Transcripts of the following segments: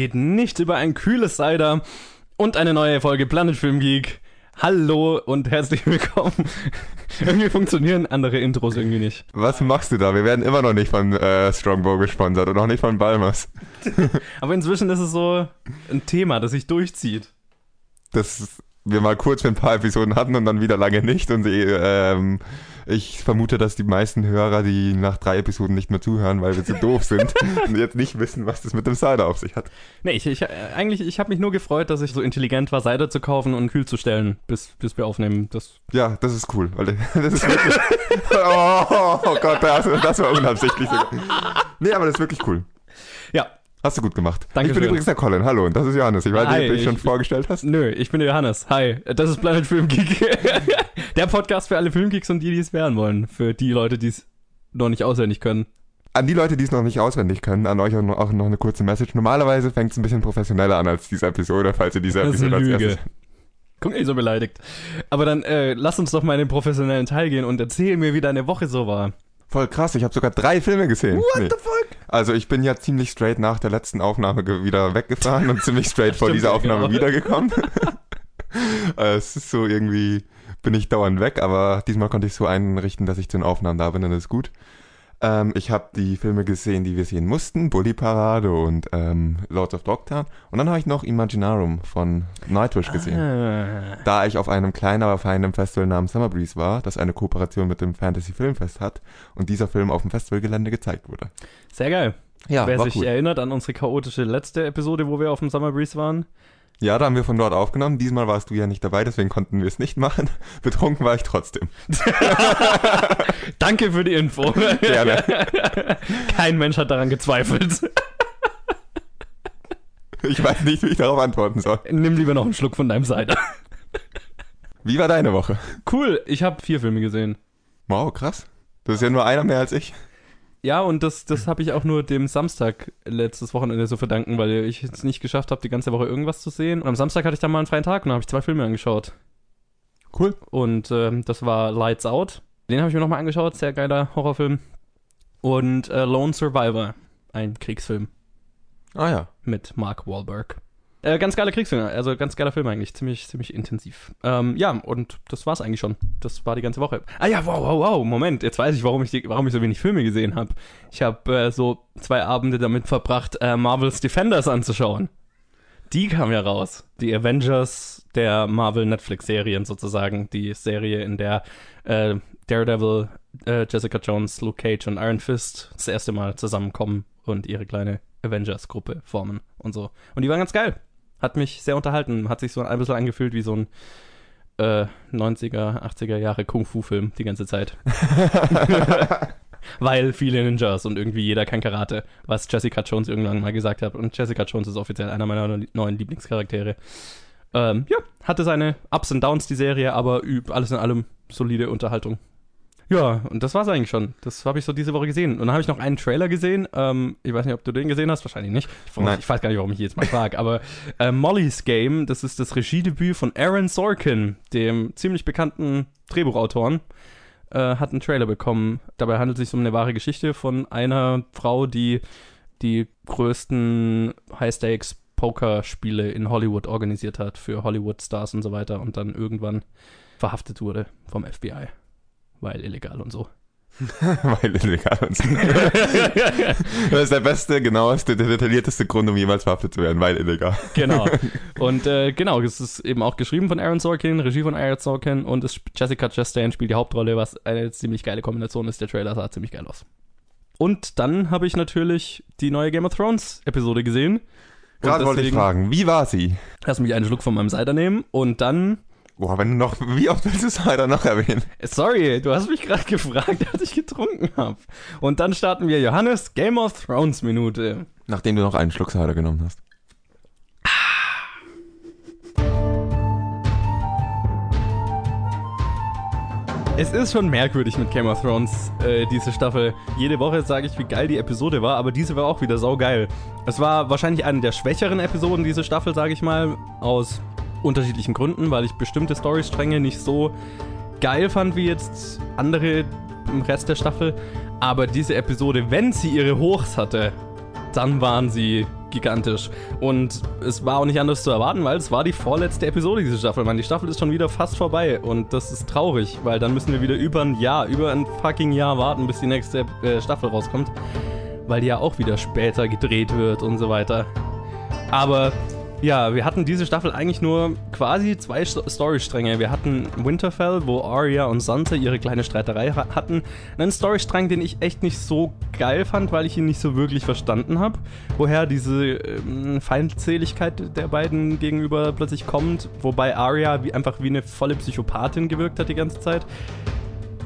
Geht nicht über ein kühles Cider und eine neue Folge Planet Film Geek. Hallo und herzlich willkommen. irgendwie funktionieren andere Intros irgendwie nicht. Was machst du da? Wir werden immer noch nicht von äh, Strongbow gesponsert und auch nicht von Balmers. Aber inzwischen ist es so ein Thema, das sich durchzieht. Dass wir mal kurz für ein paar Episoden hatten und dann wieder lange nicht. Und ähm, ich vermute, dass die meisten Hörer, die nach drei Episoden nicht mehr zuhören, weil wir zu doof sind und jetzt nicht wissen, was das mit dem Cider auf sich hat. Nee, ich, ich, eigentlich, ich habe mich nur gefreut, dass ich so intelligent war, Cider zu kaufen und kühl zu stellen, bis, bis wir aufnehmen. Das ja, das ist cool. Weil das ist wirklich, oh, oh, Gott, das, das war unabsichtlich. Nee, aber das ist wirklich cool. Ja, Hast du gut gemacht. Dankeschön. Ich bin übrigens der Colin. Hallo, und das ist Johannes. Ich weiß nicht, ob du dich schon vorgestellt hast. Nö, ich bin der Johannes. Hi, das ist Planet Film Geek. der Podcast für alle Filmgeeks und die, die es werden wollen. Für die Leute, die es noch nicht auswendig können. An die Leute, die es noch nicht auswendig können, an euch auch noch eine kurze Message. Normalerweise fängt es ein bisschen professioneller an als diese Episode, falls ihr diese Episode als erstes. Guck nicht so beleidigt. Aber dann äh, lass uns doch mal in den professionellen Teil gehen und erzähl mir, wie deine Woche so war. Voll krass, ich habe sogar drei Filme gesehen. What Nee. the fuck? Also ich bin ja ziemlich straight nach der letzten Aufnahme wieder weggefahren und ziemlich straight vor dieser Aufnahme genau. wiedergekommen. Äh, es ist so irgendwie, bin ich dauernd weg, aber diesmal konnte ich so einrichten, dass ich zu den Aufnahmen da bin und das ist gut. Ähm, ich habe die Filme gesehen, die wir sehen mussten, Bully Parade und ähm, Lords of Dogtown. Und dann habe ich noch Imaginarum von Nightwish gesehen. Ah. Da ich auf einem kleinen, aber feinen Festival namens Summer Breeze war, das eine Kooperation mit dem Fantasy Filmfest hat und dieser Film auf dem Festivalgelände gezeigt wurde. Sehr geil. Ja, Wer sich cool. erinnert an unsere chaotische letzte Episode, wo wir auf dem Summer Breeze waren. Ja, da haben wir von dort aufgenommen. Diesmal warst du ja nicht dabei, deswegen konnten wir es nicht machen. Betrunken war ich trotzdem. Danke für die Info. Gerne. Kein Mensch hat daran gezweifelt. Ich weiß nicht, wie ich darauf antworten soll. Nimm lieber noch einen Schluck von deinem Cider. Wie war deine Woche? Cool, ich habe vier Filme gesehen. Wow, krass. Das ist ja nur einer mehr als ich. Ja, und das, das habe ich auch nur dem Samstag letztes Wochenende so verdanken, weil ich es nicht geschafft habe, die ganze Woche irgendwas zu sehen. Und am Samstag hatte ich dann mal einen freien Tag und da habe ich zwei Filme angeschaut. Cool. Und ähm, das war Lights Out. Den habe ich mir nochmal angeschaut, sehr geiler Horrorfilm. Und äh, Lone Survivor, ein Kriegsfilm Ah ja. mit Mark Wahlberg. Äh, ganz geiler Kriegsfilm, also ganz geiler Film eigentlich, ziemlich, ziemlich intensiv. Ähm, ja, und das war's eigentlich schon. Das war die ganze Woche. Ah ja, wow, wow, wow, Moment, jetzt weiß ich, warum ich, die, warum ich so wenig Filme gesehen habe. Ich habe äh, so zwei Abende damit verbracht, äh, Marvel's Defenders anzuschauen. Die kam ja raus. Die Avengers der Marvel Netflix-Serien sozusagen. Die Serie, in der äh, Daredevil, äh, Jessica Jones, Luke Cage und Iron Fist das erste Mal zusammenkommen und ihre kleine Avengers-Gruppe formen und so. Und die waren ganz geil. Hat mich sehr unterhalten. Hat sich so ein bisschen angefühlt wie so ein äh, 90er, 80er Jahre Kung-Fu-Film die ganze Zeit. Weil viele Ninjas und irgendwie jeder kann Karate, was Jessica Jones irgendwann mal gesagt hat. Und Jessica Jones ist offiziell einer meiner neuen Lieblingscharaktere. Ähm, ja, hatte seine Ups und Downs, die Serie, aber alles in allem solide Unterhaltung. Ja, und das war's eigentlich schon. Das habe ich so diese Woche gesehen. Und dann habe ich noch einen Trailer gesehen. Ähm, ich weiß nicht, ob du den gesehen hast. Wahrscheinlich nicht. Ich, Nein. ich weiß gar nicht, warum ich jetzt mal frage. Aber äh, Molly's Game, das ist das Regiedebüt von Aaron Sorkin, dem ziemlich bekannten Drehbuchautoren, äh, hat einen Trailer bekommen. Dabei handelt es sich um eine wahre Geschichte von einer Frau, die die größten High-Stakes-Poker-Spiele in Hollywood organisiert hat für Hollywood-Stars und so weiter und dann irgendwann verhaftet wurde vom FBI. Weil illegal und so. Weil illegal und so. Das ist der beste, genaueste, der detaillierteste Grund, um jemals verhaftet zu werden, weil illegal. genau. Und äh, genau, es ist eben auch geschrieben von Aaron Sorkin, Regie von Aaron Sorkin und es, Jessica Chastain spielt die Hauptrolle, was eine ziemlich geile Kombination ist. Der Trailer sah ziemlich geil aus. Und dann habe ich natürlich die neue Game of Thrones Episode gesehen. Gerade wollte ich fragen, wie war sie? Lass mich einen Schluck von meinem Cider nehmen und dann. Boah, wenn du noch, wie oft willst du es leider noch erwähnen? Sorry, du hast mich gerade gefragt, als ich getrunken habe. Und dann starten wir Johannes Game of Thrones Minute. Nachdem du noch einen Schluck Cider genommen hast. Es ist schon merkwürdig mit Game of Thrones, äh, diese Staffel. Jede Woche sage ich, wie geil die Episode war, aber diese war auch wieder saugeil. Es war wahrscheinlich eine der schwächeren Episoden dieser Staffel, sage ich mal, aus unterschiedlichen Gründen, weil ich bestimmte Storystränge nicht so geil fand wie jetzt andere im Rest der Staffel. Aber diese Episode, wenn sie ihre Hochs hatte, dann waren sie gigantisch. Und es war auch nicht anders zu erwarten, weil es war die vorletzte Episode dieser Staffel. Man, die Staffel ist schon wieder fast vorbei und das ist traurig, weil dann müssen wir wieder über ein Jahr, über ein fucking Jahr warten, bis die nächste äh, Staffel rauskommt. Weil die ja auch wieder später gedreht wird und so weiter. Aber ja, wir hatten diese Staffel eigentlich nur quasi zwei Storystränge. Wir hatten Winterfell, wo Arya und Sansa ihre kleine Streiterei ha hatten. Einen Storystrang, den ich echt nicht so geil fand, weil ich ihn nicht so wirklich verstanden habe. Woher diese ähm, Feindseligkeit der beiden gegenüber plötzlich kommt. Wobei Arya wie, einfach wie eine volle Psychopathin gewirkt hat die ganze Zeit.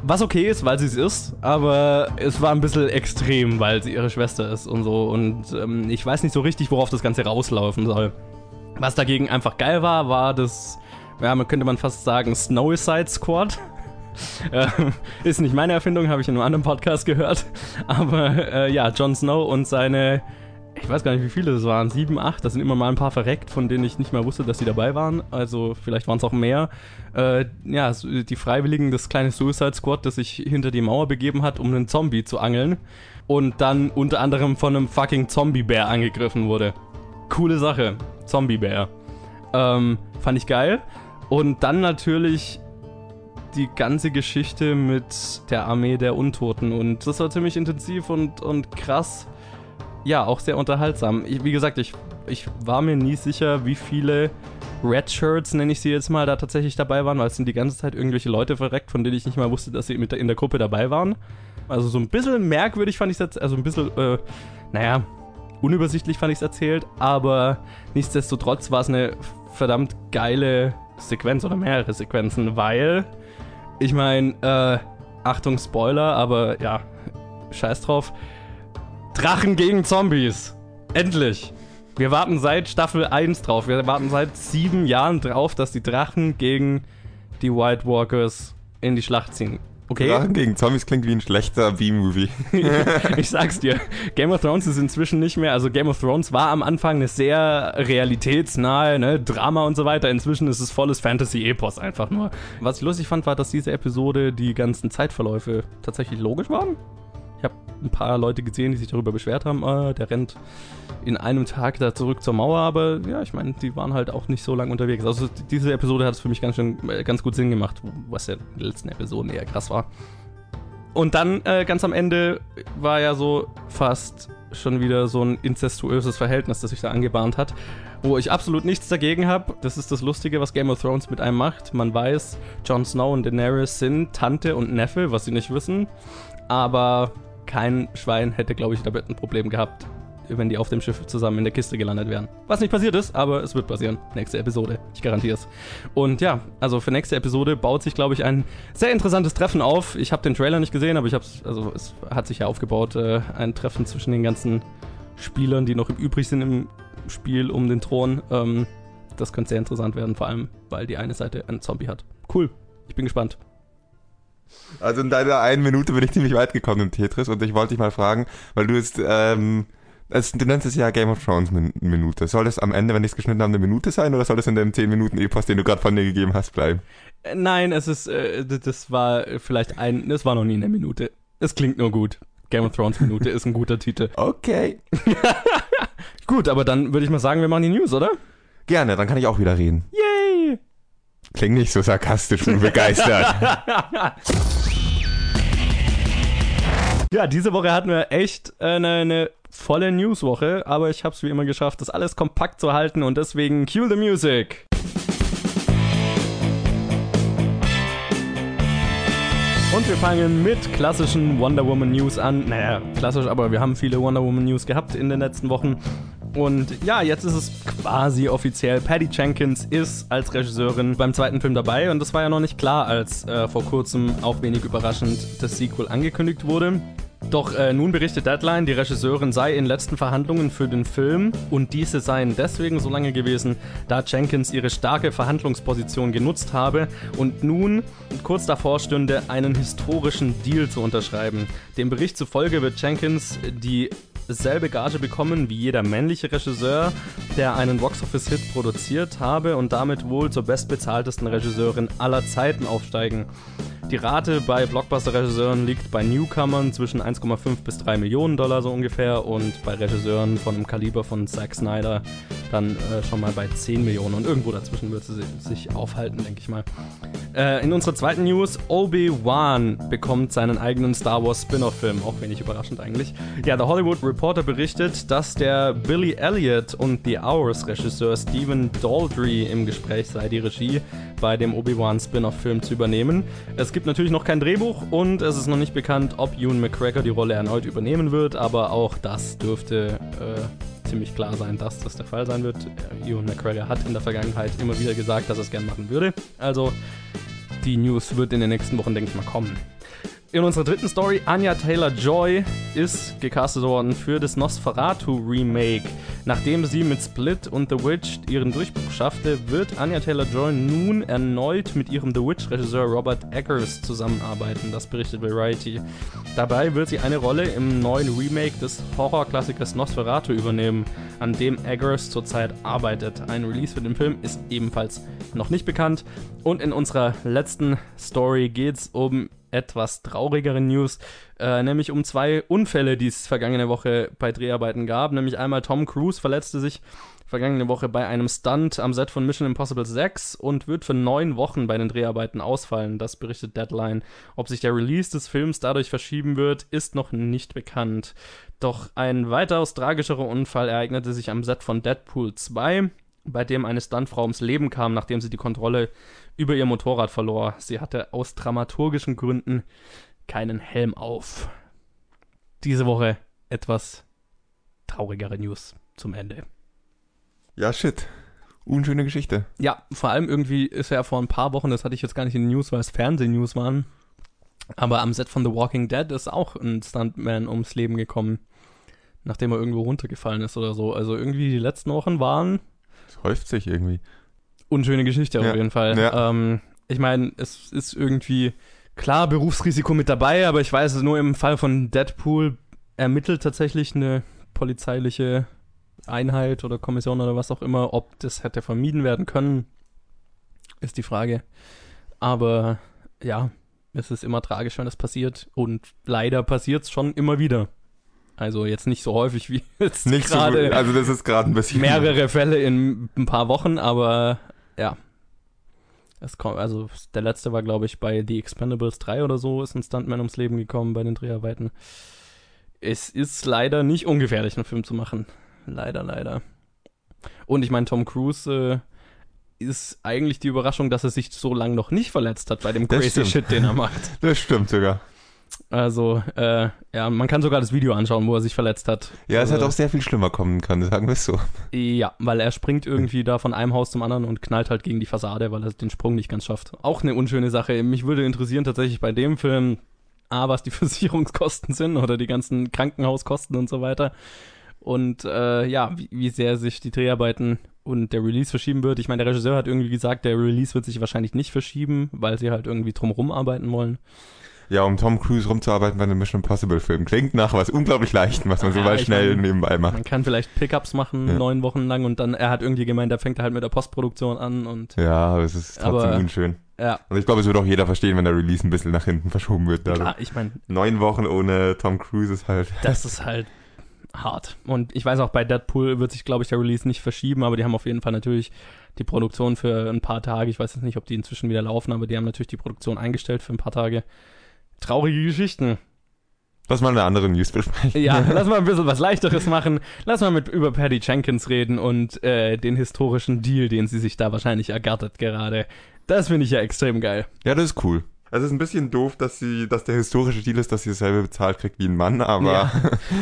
Was okay ist, weil sie es ist, aber es war ein bisschen extrem, weil sie ihre Schwester ist und so. Und ähm, ich weiß nicht so richtig, worauf das Ganze rauslaufen soll. Was dagegen einfach geil war, war das, ja, man könnte man fast sagen, Snowicide Squad. äh, ist nicht meine Erfindung, habe ich in einem anderen Podcast gehört. Aber äh, ja, Jon Snow und seine, ich weiß gar nicht, wie viele das waren, sieben, acht, da sind immer mal ein paar verreckt, von denen ich nicht mehr wusste, dass sie dabei waren. Also vielleicht waren es auch mehr. Äh, ja, die Freiwilligen des kleinen Suicide Squad, das sich hinter die Mauer begeben hat, um einen Zombie zu angeln. Und dann unter anderem von einem fucking Zombie-Bär angegriffen wurde. Coole Sache. Zombie-Bär. Ähm, fand ich geil. Und dann natürlich die ganze Geschichte mit der Armee der Untoten. Und das war ziemlich intensiv und, und krass. Ja, auch sehr unterhaltsam. Ich, wie gesagt, ich, ich war mir nie sicher, wie viele Red Shirts, nenne ich sie jetzt mal, da tatsächlich dabei waren, weil es sind die ganze Zeit irgendwelche Leute verreckt, von denen ich nicht mal wusste, dass sie mit in der Gruppe dabei waren. Also so ein bisschen merkwürdig fand ich es jetzt, also ein bisschen, äh, naja, unübersichtlich fand ich es erzählt, aber nichtsdestotrotz war es eine verdammt geile Sequenz oder mehrere Sequenzen, weil ich meine, äh, Achtung Spoiler, aber ja, scheiß drauf. Drachen gegen Zombies. Endlich. Wir warten seit Staffel 1 drauf. Wir warten seit sieben Jahren drauf, dass die Drachen gegen die White Walkers in die Schlacht ziehen. Okay. Drachen gegen Zombies klingt wie ein schlechter B-Movie. ich sag's dir. Game of Thrones ist inzwischen nicht mehr, also Game of Thrones war am Anfang eine sehr realitätsnahe, ne, Drama und so weiter. Inzwischen ist es volles Fantasy-Epos einfach nur. Was ich lustig fand, war, dass diese Episode die ganzen Zeitverläufe tatsächlich logisch waren. Ein paar Leute gesehen, die sich darüber beschwert haben, äh, der rennt in einem Tag da zurück zur Mauer, aber ja, ich meine, die waren halt auch nicht so lange unterwegs. Also diese Episode hat es für mich ganz schön, äh, ganz gut Sinn gemacht, was ja in den letzten Episoden eher krass war. Und dann äh, ganz am Ende war ja so fast schon wieder so ein incestuöses Verhältnis, das sich da angebahnt hat, wo ich absolut nichts dagegen habe. Das ist das Lustige, was Game of Thrones mit einem macht. Man weiß, Jon Snow und Daenerys sind Tante und Neffe, was sie nicht wissen. Aber kein Schwein hätte, glaube ich, damit ein Problem gehabt, wenn die auf dem Schiff zusammen in der Kiste gelandet wären. Was nicht passiert ist, aber es wird passieren. Nächste Episode. Ich garantiere es. Und ja, also für nächste Episode baut sich, glaube ich, ein sehr interessantes Treffen auf. Ich habe den Trailer nicht gesehen, aber ich habe also es hat sich ja aufgebaut, äh, ein Treffen zwischen den ganzen Spielern, die noch übrig sind im Spiel um den Thron. Ähm, das könnte sehr interessant werden, vor allem, weil die eine Seite einen Zombie hat. Cool. Ich bin gespannt. Also in deiner einen Minute bin ich ziemlich weit gekommen im Tetris und ich wollte dich mal fragen, weil du jetzt ähm, es, du nennst es ja Game of Thrones Minute. Soll das am Ende, wenn ich es geschnitten habe, eine Minute sein oder soll das in dem 10 Minuten Epos, den du gerade von dir gegeben hast, bleiben? Äh, nein, es ist, äh, das war vielleicht ein, das war noch nie eine Minute. Es klingt nur gut. Game of Thrones Minute ist ein guter Titel. Okay. gut, aber dann würde ich mal sagen, wir machen die News, oder? Gerne, dann kann ich auch wieder reden. Yay! Klingt nicht so sarkastisch und begeistert. ja, diese Woche hatten wir echt eine, eine volle Newswoche, aber ich habe es wie immer geschafft, das alles kompakt zu halten und deswegen cue the music. Und wir fangen mit klassischen Wonder Woman News an. Naja, klassisch, aber wir haben viele Wonder Woman News gehabt in den letzten Wochen. Und ja, jetzt ist es quasi offiziell. Patty Jenkins ist als Regisseurin beim zweiten Film dabei und das war ja noch nicht klar, als äh, vor kurzem auch wenig überraschend das Sequel angekündigt wurde. Doch äh, nun berichtet Deadline, die Regisseurin sei in letzten Verhandlungen für den Film und diese seien deswegen so lange gewesen, da Jenkins ihre starke Verhandlungsposition genutzt habe und nun kurz davor stünde, einen historischen Deal zu unterschreiben. Dem Bericht zufolge wird Jenkins die selbe Gage bekommen wie jeder männliche Regisseur, der einen Box-Office-Hit produziert habe und damit wohl zur bestbezahltesten Regisseurin aller Zeiten aufsteigen. Die Rate bei Blockbuster-Regisseuren liegt bei Newcomern zwischen 1,5 bis 3 Millionen Dollar so ungefähr und bei Regisseuren von einem Kaliber von Zack Snyder dann äh, schon mal bei 10 Millionen und irgendwo dazwischen wird sie sich aufhalten, denke ich mal. Äh, in unserer zweiten News, Obi-Wan bekommt seinen eigenen Star Wars Spin-off-Film, auch wenig überraschend eigentlich. Ja, der Hollywood Reporter berichtet, dass der Billy Elliot und The Hours Regisseur Stephen Daldry im Gespräch sei, die Regie bei dem Obi-Wan Spin-off-Film zu übernehmen. Es gibt natürlich noch kein Drehbuch und es ist noch nicht bekannt, ob Ewan McGregor die Rolle erneut übernehmen wird, aber auch das dürfte äh, ziemlich klar sein, dass das der Fall sein wird. Ewan McGregor hat in der Vergangenheit immer wieder gesagt, dass er es gerne machen würde. Also die News wird in den nächsten Wochen, denke ich mal, kommen. In unserer dritten Story, Anya Taylor-Joy ist gecastet worden für das Nosferatu Remake. Nachdem sie mit Split und The Witch ihren Durchbruch schaffte, wird Anya Taylor-Joy nun erneut mit ihrem The Witch-Regisseur Robert Eggers zusammenarbeiten, das berichtet Variety. Dabei wird sie eine Rolle im neuen Remake des Horrorklassikers Nosferatu übernehmen, an dem Eggers zurzeit arbeitet. Ein Release für den Film ist ebenfalls noch nicht bekannt. Und in unserer letzten Story geht es um etwas traurigere News, äh, nämlich um zwei Unfälle, die es vergangene Woche bei Dreharbeiten gab. Nämlich einmal Tom Cruise verletzte sich vergangene Woche bei einem Stunt am Set von Mission Impossible 6 und wird für neun Wochen bei den Dreharbeiten ausfallen. Das berichtet Deadline. Ob sich der Release des Films dadurch verschieben wird, ist noch nicht bekannt. Doch ein weitaus tragischerer Unfall ereignete sich am Set von Deadpool 2, bei dem eine Stuntfrau ums Leben kam, nachdem sie die Kontrolle über ihr Motorrad verlor. Sie hatte aus dramaturgischen Gründen keinen Helm auf. Diese Woche etwas traurigere News zum Ende. Ja, shit. Unschöne Geschichte. Ja, vor allem irgendwie ist er ja vor ein paar Wochen, das hatte ich jetzt gar nicht in den News, weil es Fernsehnews waren, aber am Set von The Walking Dead ist auch ein Stuntman ums Leben gekommen, nachdem er irgendwo runtergefallen ist oder so. Also irgendwie die letzten Wochen waren. Es häuft sich irgendwie. Unschöne Geschichte Ja, auf jeden Fall. ja. Ähm, ich meine, es ist irgendwie klar Berufsrisiko mit dabei, aber ich weiß, nur im Fall von Deadpool ermittelt tatsächlich eine polizeiliche Einheit oder Kommission oder was auch immer, ob das hätte vermieden werden können, ist die Frage. Aber ja, es ist immer tragisch, wenn das passiert und leider passiert es schon immer wieder. Also jetzt nicht so häufig wie jetzt Nicht so gerade gut. Also das ist gerade ein bisschen. mehrere Fälle in ein paar Wochen, aber ja. Es kommt, also der letzte war, glaube ich, bei The Expendables 3 oder so, ist ein Stuntman ums Leben gekommen bei den Dreharbeiten. Es ist leider nicht ungefährlich, einen Film zu machen. Leider, leider. Und ich meine, Tom Cruise äh, ist eigentlich die Überraschung, dass er sich so lange noch nicht verletzt hat bei dem Das crazy stimmt. Shit, den er macht. Das stimmt sogar. Also, äh, ja, man kann sogar das Video anschauen, wo er sich verletzt hat. Ja, es Also- hätte auch sehr viel schlimmer kommen können, sagen wir es so. Ja, weil er springt irgendwie da von einem Haus zum anderen und knallt halt gegen die Fassade, weil er den Sprung nicht ganz schafft. Auch eine unschöne Sache. Mich würde interessieren tatsächlich bei dem Film, A, was die Versicherungskosten sind oder die ganzen Krankenhauskosten und so weiter. Und äh, ja, wie, wie sehr sich die Dreharbeiten und der Release verschieben wird. Ich meine, der Regisseur hat irgendwie gesagt, der Release wird sich wahrscheinlich nicht verschieben, weil sie halt irgendwie drumherum arbeiten wollen. Ja, um Tom Cruise rumzuarbeiten bei einem Mission Impossible Film. Klingt nach was unglaublich Leichtem, was man so Ja, mal schnell mein- nebenbei macht. Man kann vielleicht Pickups machen, Ja. neun Wochen lang und dann, er hat irgendwie gemeint, da fängt er halt mit der Postproduktion an und Ja, es ist trotzdem Aber- unschön. ja, Und ich glaube, es wird auch jeder verstehen, wenn der Release ein bisschen nach hinten verschoben wird. Also klar, ich meine, neun Wochen ohne Tom Cruise ist halt. das ist halt hart. Und ich weiß auch, bei Deadpool wird sich, glaube ich, der Release nicht verschieben, aber die haben auf jeden Fall natürlich die Produktion für ein paar Tage. Ich weiß jetzt nicht, ob die inzwischen wieder laufen, aber die haben natürlich die Produktion eingestellt für ein paar Tage. Traurige Geschichten. Lass mal eine andere News besprechen. Ja, lass mal ein bisschen was Leichteres machen. Lass mal mit über Patty Jenkins reden und äh, den historischen Deal, den sie sich da wahrscheinlich ergattert gerade. Das finde ich ja extrem geil. Ja, das ist cool. Es ist ein bisschen doof, dass sie, dass der historische Deal ist, dass sie dasselbe bezahlt kriegt wie ein Mann, aber Ja.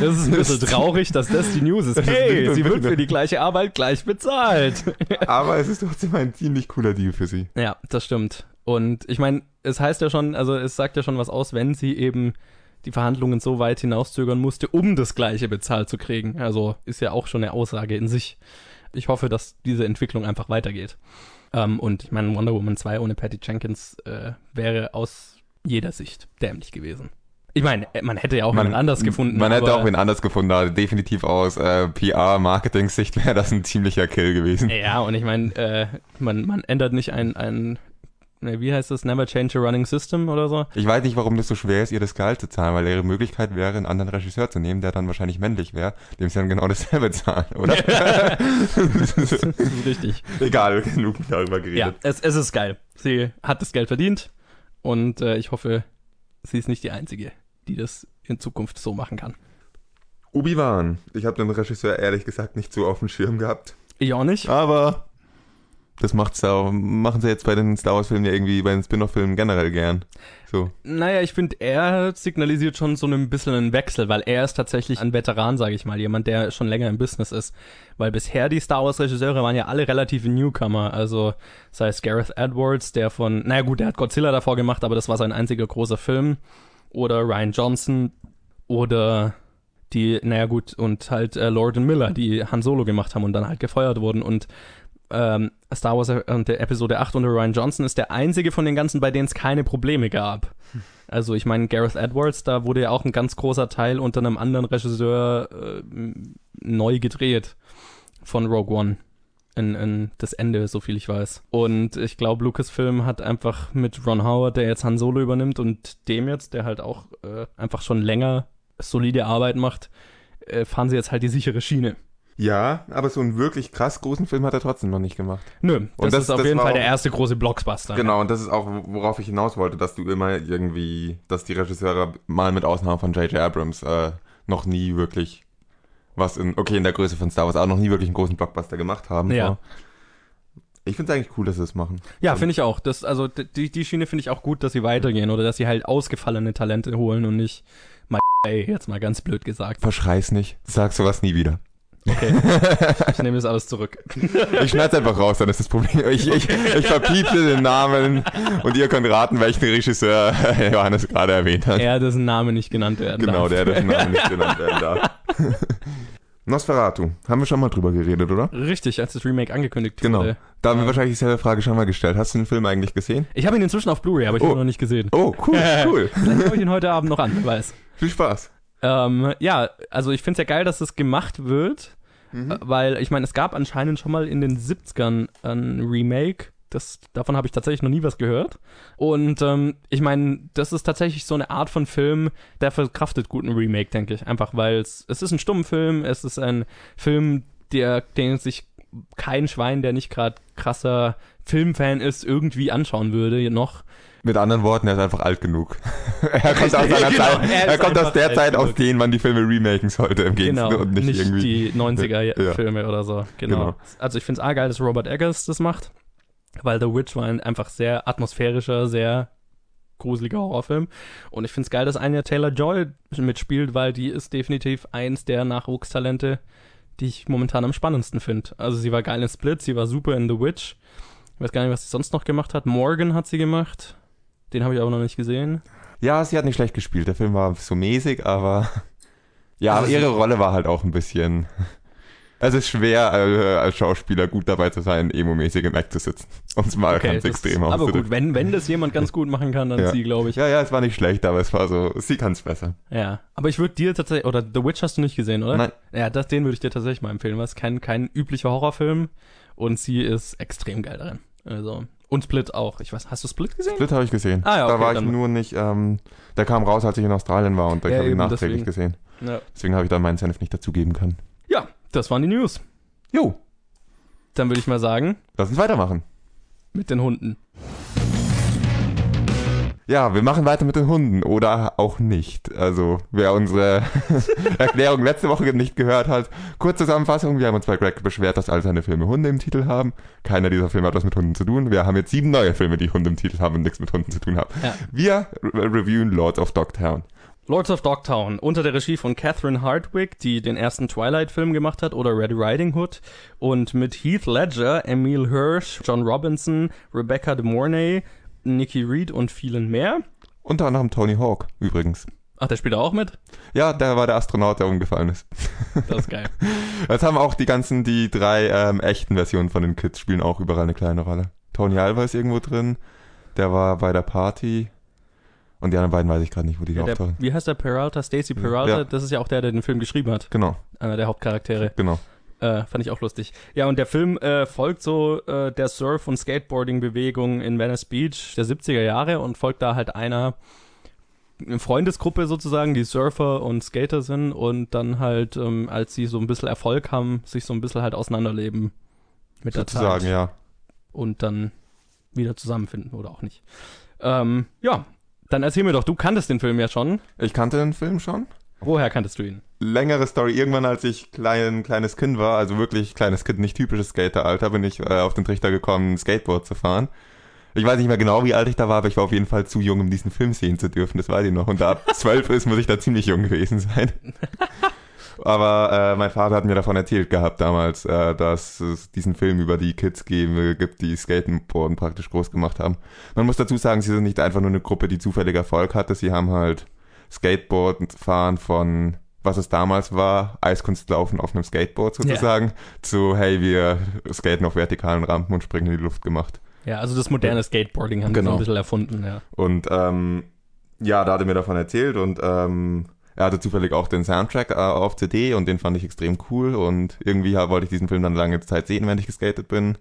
Das ist ein bisschen traurig, dass das die News ist. Hey, sie wird für die gleiche Arbeit gleich bezahlt. aber es ist trotzdem ein ziemlich cooler Deal für sie. Ja, das stimmt. Und ich meine, es heißt ja schon, also es sagt ja schon was aus, wenn sie eben die Verhandlungen so weit hinauszögern musste, um das Gleiche bezahlt zu kriegen. Also ist ja auch schon eine Aussage in sich. Ich hoffe, dass diese Entwicklung einfach weitergeht. Ähm, und ich meine, Wonder Woman 2 ohne Patty Jenkins äh, wäre aus jeder Sicht dämlich gewesen. Ich meine, äh, man hätte ja auch jemand anders gefunden. Man hätte auch wen anders gefunden, aber definitiv aus äh, PR-Marketing-Sicht wäre das ein ziemlicher Kill gewesen. Ja, und ich meine, äh, man, man ändert nicht ein, ein ne, wie heißt das, Never Change a Running System oder so. Ich weiß nicht, warum das so schwer ist, ihr das Gehalt zu zahlen, weil ihre Möglichkeit wäre, einen anderen Regisseur zu nehmen, der dann wahrscheinlich männlich wäre, dem sie dann genau dasselbe zahlen, oder? das ist richtig. Egal, genug darüber Ja, geredet. es, es ist geil. Sie hat das Geld verdient und äh, ich hoffe, sie ist nicht die Einzige, die das in Zukunft so machen kann. Obi-Wan. Ich habe den Regisseur ehrlich gesagt nicht so auf dem Schirm gehabt. Ich auch nicht. Aber das macht's auch, machen sie jetzt bei den Star Wars-Filmen ja irgendwie, bei den Spin-off-Filmen generell gern. So. Naja, ich finde, er signalisiert schon so ein bisschen einen Wechsel, weil er ist tatsächlich ein Veteran, sage ich mal, jemand, der schon länger im Business ist. Weil bisher die Star Wars-Regisseure waren ja alle relative Newcomer, also sei es Gareth Edwards, der von, naja gut, der hat Godzilla davor gemacht, aber das war sein einziger großer Film. Oder Ryan Johnson oder die, naja gut, und halt äh, Lord und Miller, die Han Solo gemacht haben und dann halt gefeuert wurden und ähm, Star Wars äh, und der Episode 8 unter Ryan Johnson ist der einzige von den ganzen, bei denen es keine Probleme gab. Also ich meine, Gareth Edwards, da wurde ja auch ein ganz großer Teil unter einem anderen Regisseur äh, neu gedreht von Rogue One. In, in das Ende, so viel ich weiß. Und ich glaube, Lucasfilm hat einfach mit Ron Howard, der jetzt Han Solo übernimmt, und dem jetzt, der halt auch äh, einfach schon länger solide Arbeit macht, äh, fahren sie jetzt halt die sichere Schiene. Ja, aber so einen wirklich krass großen Film hat er trotzdem noch nicht gemacht. Nö, das, Und das- ist auf das jeden Fall auch- der erste große Blockbuster. Genau, und das ist auch, worauf ich hinaus wollte, dass du immer irgendwie, dass die Regisseure mal mit Ausnahme von J.J. Abrams äh, noch nie wirklich was in, okay, in der Größe von Star Wars, auch noch nie wirklich einen großen Blockbuster gemacht haben. Ja. Aber Ich finde es eigentlich cool, dass sie es machen. Ja, finde ich auch. Das, also die, die Schiene finde ich auch gut, dass sie weitergehen oder dass sie halt ausgefallene Talente holen und nicht mal ey, jetzt mal ganz blöd gesagt. Verschrei's nicht. Sag sowas nie wieder. Okay. ich nehme das alles zurück. Ich schneid's einfach raus, dann ist das Problem. Ich, ich, ich verpieple den Namen und ihr könnt raten, welchen Regisseur Johannes gerade erwähnt hat. Er, dessen Name nicht genannt werden Genau, darf. der, dessen Name nicht genannt werden darf. Nosferatu. Haben wir schon mal drüber geredet, oder? Richtig, als das Remake angekündigt Genau. wurde. Da haben wir wahrscheinlich dieselbe Frage schon mal gestellt. Hast du den Film eigentlich gesehen? Ich habe ihn inzwischen auf Blu-ray, aber ich habe Oh. ihn noch nicht gesehen. Oh, cool, cool. Vielleicht schaue ich ihn heute Abend noch an, wer weiß. Viel Spaß. Ähm, ja, also ich finde es ja geil, dass das gemacht wird, Mhm. äh, weil ich meine, es gab anscheinend schon mal in den 70ern ein Remake. Das, davon habe ich tatsächlich noch nie was gehört. Und ähm, ich meine, das ist tatsächlich so eine Art von Film, der verkraftet guten Remake, denke ich. Einfach weil es, es ist ein Stummfilm, es ist ein Film, der, den sich kein Schwein, der nicht gerade krasser Filmfan ist, irgendwie anschauen würde noch. Mit anderen Worten, er ist einfach alt genug. er kommt aus seiner Genau, Zeit, er er, kommt aus der Zeit, aus genug. denen man die Filme remaken sollte im Gegenteil Genau, und nicht, nicht, irgendwie. die 90er-Filme oder so. Genau. Genau. Also ich finde es geil, dass Robert Eggers das macht, weil The Witch war ein einfach sehr atmosphärischer, sehr gruseliger Horrorfilm. Und ich finde es geil, dass Anya Taylor-Joy mitspielt, weil die ist definitiv eins der Nachwuchstalente, die ich momentan am spannendsten finde. Also sie war geil in Split, sie war super in The Witch. Ich weiß gar nicht, was sie sonst noch gemacht hat. Morgan hat sie gemacht. Den habe ich aber noch nicht gesehen. Ja, sie hat nicht schlecht gespielt. Der Film war so mäßig, aber ja, Also aber ihre Rolle war halt auch ein bisschen. Es ist schwer, äh, als Schauspieler gut dabei zu sein, emo-mäßig im Act zu sitzen. Um es mal ganz das- extrem aber auszudrücken. gut, wenn, wenn das jemand ganz gut machen kann, dann Ja. sie, glaube ich. Ja, ja, es war nicht schlecht, aber es war so, sie kann es besser. Ja, aber ich würde dir tatsächlich, oder The Witch hast du nicht gesehen, oder? Nein. Ja, das, den würde ich dir tatsächlich mal empfehlen, weil es kein, kein üblicher Horrorfilm und sie ist extrem geil darin. Also, und Split auch. Ich weiß, hast du Split gesehen? Split habe ich gesehen. Ah, ja, da okay, war ich nur nicht, ähm, der kam raus, als ich in Australien war und ich Ja, habe ihn nachträglich deswegen. gesehen. Ja. Deswegen habe ich da meinen Senf nicht dazugeben können. ja, das waren die News. Jo, Dann würde ich mal sagen, lass uns weitermachen. mit den Hunden. Ja, wir machen weiter mit den Hunden oder auch nicht. Also, wer unsere Erklärung letzte Woche nicht gehört hat, kurze Zusammenfassung. Wir haben uns bei Greg beschwert, dass all seine Filme Hunde im Titel haben. Keiner dieser Filme hat was mit Hunden zu tun. Wir haben jetzt sieben neue Filme, die Hunde im Titel haben und nichts mit Hunden zu tun haben. Ja. Wir re reviewen Lords of Dogtown. Lords of Dogtown unter der Regie von Catherine Hardwicke, die den ersten Twilight-Film gemacht hat, oder Red Riding Hood, und mit Heath Ledger, Emile Hirsch, John Robinson, Rebecca de Mornay, Nikki Reed und vielen mehr. Unter anderem Tony Hawk, übrigens. Ach, der spielt auch mit? Ja, der war der Astronaut, der umgefallen ist. Das ist geil. Jetzt haben auch die ganzen, die drei ähm, echten Versionen von den Kids spielen auch überall eine kleine Rolle. Tony Alva ist irgendwo drin, der war bei der Party und die anderen beiden weiß ich gerade nicht, wo die Ja, auftauchen. wie heißt der Peralta? Stacy Peralta? Ja. Das ist ja auch der, der den Film geschrieben hat. Genau, Einer der Hauptcharaktere. genau. Äh, fand ich auch lustig. Ja, und der Film äh, folgt so äh, der Surf- und Skateboarding-Bewegung in Venice Beach der 70er Jahre und folgt da halt einer eine Freundesgruppe sozusagen, die Surfer und Skater sind und dann halt, ähm, als sie so ein bisschen Erfolg haben, sich so ein bisschen halt auseinanderleben mit Sozusagen, der Zeit. ja. Und dann wieder zusammenfinden oder auch nicht. Ähm, ja, dann erzähl mir doch, du kanntest den Film ja schon. Ich kannte den Film schon. Woher kanntest du ihn? Längere Story. Irgendwann, als ich klein, kleines Kind war, also wirklich kleines Kind, nicht typisches Skateralter, bin ich äh, auf den Trichter gekommen, Skateboard zu fahren. Ich weiß nicht mehr genau, wie alt ich da war, aber ich war auf jeden Fall zu jung, um diesen Film sehen zu dürfen. Das weiß ich noch. Und da ab zwölf ist, muss ich da ziemlich jung gewesen sein. Aber äh, mein Vater hat mir davon erzählt gehabt damals, äh, dass es diesen Film über die Kids geben, gibt, die Skateboarden praktisch groß gemacht haben. Man muss dazu sagen, sie sind nicht einfach nur eine Gruppe, die zufällig Erfolg hatte. Sie haben halt Skateboard fahren von was es damals war, Eiskunstlaufen auf einem Skateboard sozusagen, zu hey, wir skaten auf vertikalen Rampen und springen in die Luft gemacht. Ja, also das moderne Skateboarding haben sie so Genau. ein bisschen erfunden, ja. Und ähm, ja, da hat er mir davon erzählt und ähm, er hatte zufällig auch den Soundtrack äh, auf CD und den fand ich extrem cool und irgendwie ja, wollte ich diesen Film dann lange Zeit sehen, wenn ich geskatet bin.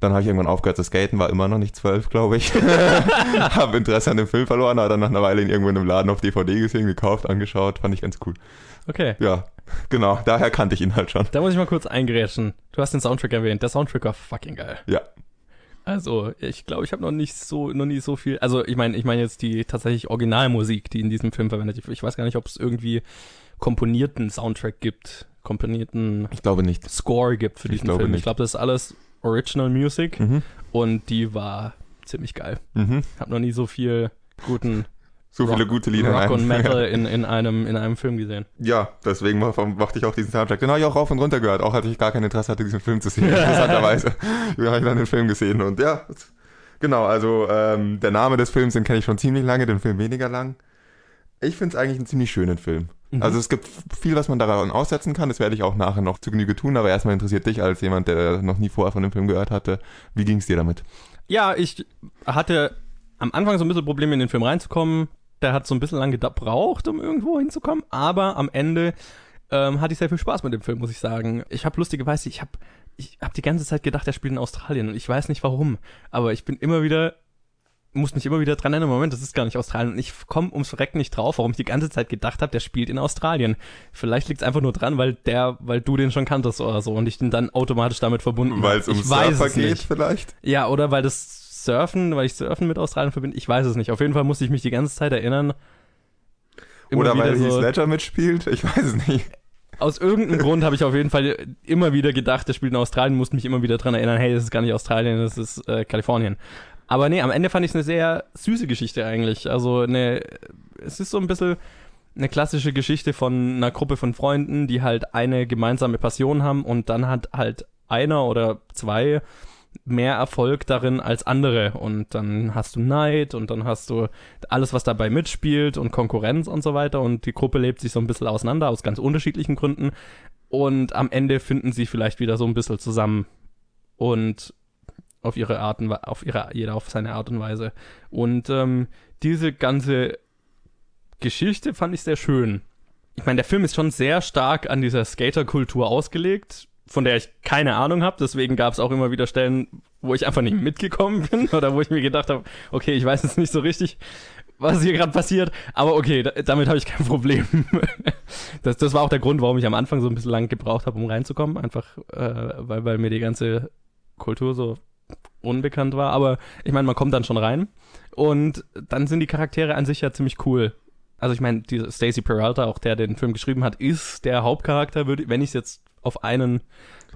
Dann habe ich irgendwann aufgehört zu skaten, war immer noch nicht zwölf, glaube ich. habe Interesse an dem Film verloren, aber dann nach einer Weile ihn irgendwo in einem Laden auf DVD gesehen, gekauft, angeschaut, fand ich ganz cool. Okay. Ja, genau, daher kannte ich ihn halt schon. Da muss ich mal kurz eingrätschen. Du hast den Soundtrack erwähnt. Der Soundtrack war fucking geil. Ja. Also, ich glaube, ich habe noch nicht so, noch nie so viel. Also, ich meine, ich meine jetzt die tatsächlich Originalmusik, die in diesem Film verwendet. wird. Ich weiß gar nicht, ob es irgendwie komponierten Soundtrack gibt, komponierten Ich glaube nicht. Score gibt für Ich diesen Film. Ich nicht. glaube, das ist alles Original Music Mhm. und die war ziemlich geil. Mhm. Ich habe noch nie so viel guten So viele Rock- gute Lieder. in Rock einem und. Metal in, in einem in einem Film gesehen. Ja, deswegen mach- mochte ich auch diesen Soundtrack. Den habe ich auch rauf und runter gehört, auch als ich gar kein Interesse hatte, diesen Film zu sehen. Interessanterweise. Wir haben dann den Film gesehen und ja, genau, also ähm, der Name des Films, den kenne ich schon ziemlich lange, den Film weniger lang. Ich finde es eigentlich einen ziemlich schönen Film. Mhm. Also es gibt viel, was man daran aussetzen kann, das werde ich auch nachher noch zu Genüge tun, aber erstmal interessiert dich als jemand, der noch nie vorher von dem Film gehört hatte, wie ging es dir damit? Ja, ich hatte am Anfang so ein bisschen Probleme, in den Film reinzukommen. Der hat so ein bisschen lang gebraucht, um irgendwo hinzukommen. Aber am Ende ähm, hatte ich sehr viel Spaß mit dem Film, muss ich sagen. Ich habe lustigerweise, ich habe ich hab die ganze Zeit gedacht, er spielt in Australien. Und ich weiß nicht warum. Aber ich bin immer wieder, muss mich immer wieder dran erinnern, Moment, das ist gar nicht Australien. Und ich komme ums Verrecken nicht drauf, warum ich die ganze Zeit gedacht habe, der spielt in Australien. Vielleicht liegt es einfach nur dran, weil der, weil du den schon kanntest oder so und ich den dann automatisch damit verbunden. Weil es um Ich weiß Surfer geht nicht. vielleicht? Ja, oder weil das Surfen, weil ich Surfen mit Australien verbinde, ich weiß es nicht. Auf jeden Fall musste ich mich die ganze Zeit erinnern. Oder weil wieder Heath so, Ledger mitspielt? Ich weiß es nicht. aus irgendeinem Grund habe ich auf jeden Fall immer wieder gedacht, der spielt in Australien, musste mich immer wieder dran erinnern, hey, das ist gar nicht Australien, das ist äh, Kalifornien. Aber nee, am Ende fand ich es eine sehr süße Geschichte eigentlich. Also eine, es ist so ein bisschen eine klassische Geschichte von einer Gruppe von Freunden, die halt eine gemeinsame Passion haben und dann hat halt einer oder zwei mehr Erfolg darin als andere. Und dann hast du Neid und dann hast du alles, was dabei mitspielt und Konkurrenz und so weiter. Und die Gruppe lebt sich so ein bisschen auseinander aus ganz unterschiedlichen Gründen. Und am Ende finden sie vielleicht wieder so ein bisschen zusammen. Und auf ihre Art und auf ihre jeder auf seine Art und Weise und ähm, diese ganze Geschichte fand ich sehr schön. Ich meine, der Film ist schon sehr stark an dieser Skaterkultur ausgelegt, von der ich keine Ahnung habe. Deswegen gab es auch immer wieder Stellen, wo ich einfach nicht mitgekommen bin oder wo ich mir gedacht habe, okay, ich weiß jetzt nicht so richtig, was hier gerade passiert. Aber okay, da, damit habe ich kein Problem. das, das war auch der Grund, warum ich am Anfang so ein bisschen lang gebraucht habe, um reinzukommen. Einfach, äh, weil, weil mir die ganze Kultur so unbekannt war. Aber ich meine, man kommt dann schon rein. Und dann sind die Charaktere an sich ja ziemlich cool. Also ich meine, Stacey Peralta, auch der den Film geschrieben hat, ist der Hauptcharakter, würde, wenn ich es jetzt auf einen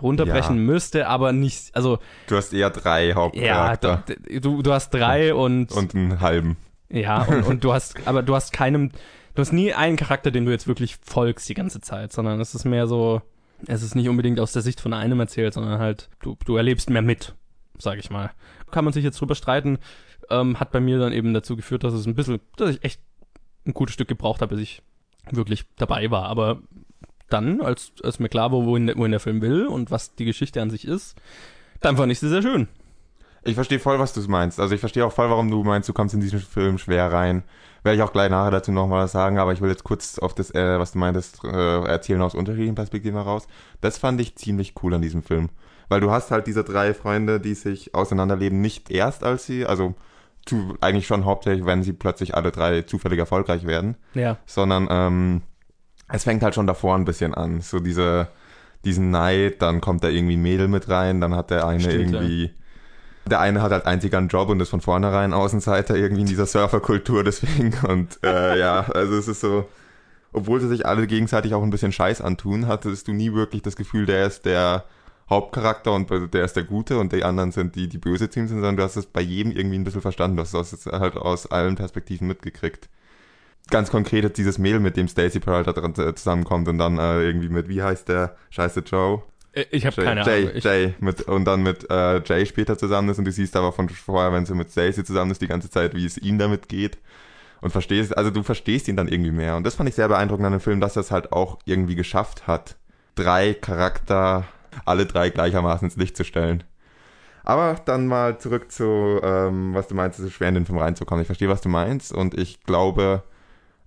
runterbrechen Ja. müsste, aber nicht, also Du hast eher drei ja, Hauptcharakter d- du, du hast drei und, und einen halben. ja, und, und du hast, aber du hast keinem, du hast nie einen Charakter, den du jetzt wirklich folgst die ganze Zeit, sondern es ist mehr so, es ist nicht unbedingt aus der Sicht von einem erzählt, sondern halt, du, du erlebst mehr mit, sag ich mal. Kann man sich jetzt drüber streiten, ähm, hat bei mir dann eben dazu geführt, dass es ein bisschen, dass ich echt ein gutes Stück gebraucht habe, bis ich wirklich dabei war. Aber dann, als, als mir klar war, wohin, wohin der Film will und was die Geschichte an sich ist, dann fand ich sie sehr schön. Ich verstehe voll, was du meinst. Also ich verstehe auch voll, warum du meinst, du kommst in diesen Film schwer rein. Werde ich auch gleich nachher dazu noch mal was sagen, aber ich will jetzt kurz auf das, äh, was du meintest, äh, erzählen aus unterschiedlichen Perspektiven heraus. Das fand ich ziemlich cool an diesem Film. Weil du hast halt diese drei Freunde, die sich auseinanderleben, nicht erst als sie, also zu, eigentlich schon hauptsächlich, wenn sie plötzlich alle drei zufällig erfolgreich werden. Ja. Sondern ähm, es fängt halt schon davor ein bisschen an. So diese, diesen Neid, dann kommt da irgendwie ein Mädel mit rein, dann hat der eine Stimmt, irgendwie. Der eine hat halt einzig einen Job und ist von vornherein Außenseiter irgendwie in dieser Surferkultur, deswegen. Und äh, ja, also es ist so, obwohl sie sich alle gegenseitig auch ein bisschen Scheiß antun, hattest du nie wirklich das Gefühl, der ist der Hauptcharakter und der ist der Gute und die anderen sind die, die böse Teams sind, sondern du hast es bei jedem irgendwie ein bisschen verstanden. Du hast es halt aus allen Perspektiven mitgekriegt. Ganz konkret jetzt dieses Mail, mit dem Stacey Peralta dran, äh, zusammenkommt und dann äh, irgendwie mit, wie heißt der? Scheiße Joe? Äh, Ich habe Jay, keine Jay, Ahnung. Jay mit, und dann mit äh, Jay später zusammen ist und du siehst aber von vorher, wenn sie mit Stacey zusammen ist, die ganze Zeit, wie es ihm damit geht. Und verstehst, also du verstehst ihn dann irgendwie mehr. Und das fand ich sehr beeindruckend an dem Film, dass er es halt auch irgendwie geschafft hat, drei Charakter, alle drei gleichermaßen ins Licht zu stellen. Aber dann mal zurück zu, ähm, was du meinst, es ist schwer in den Film reinzukommen. Ich verstehe, was du meinst und ich glaube,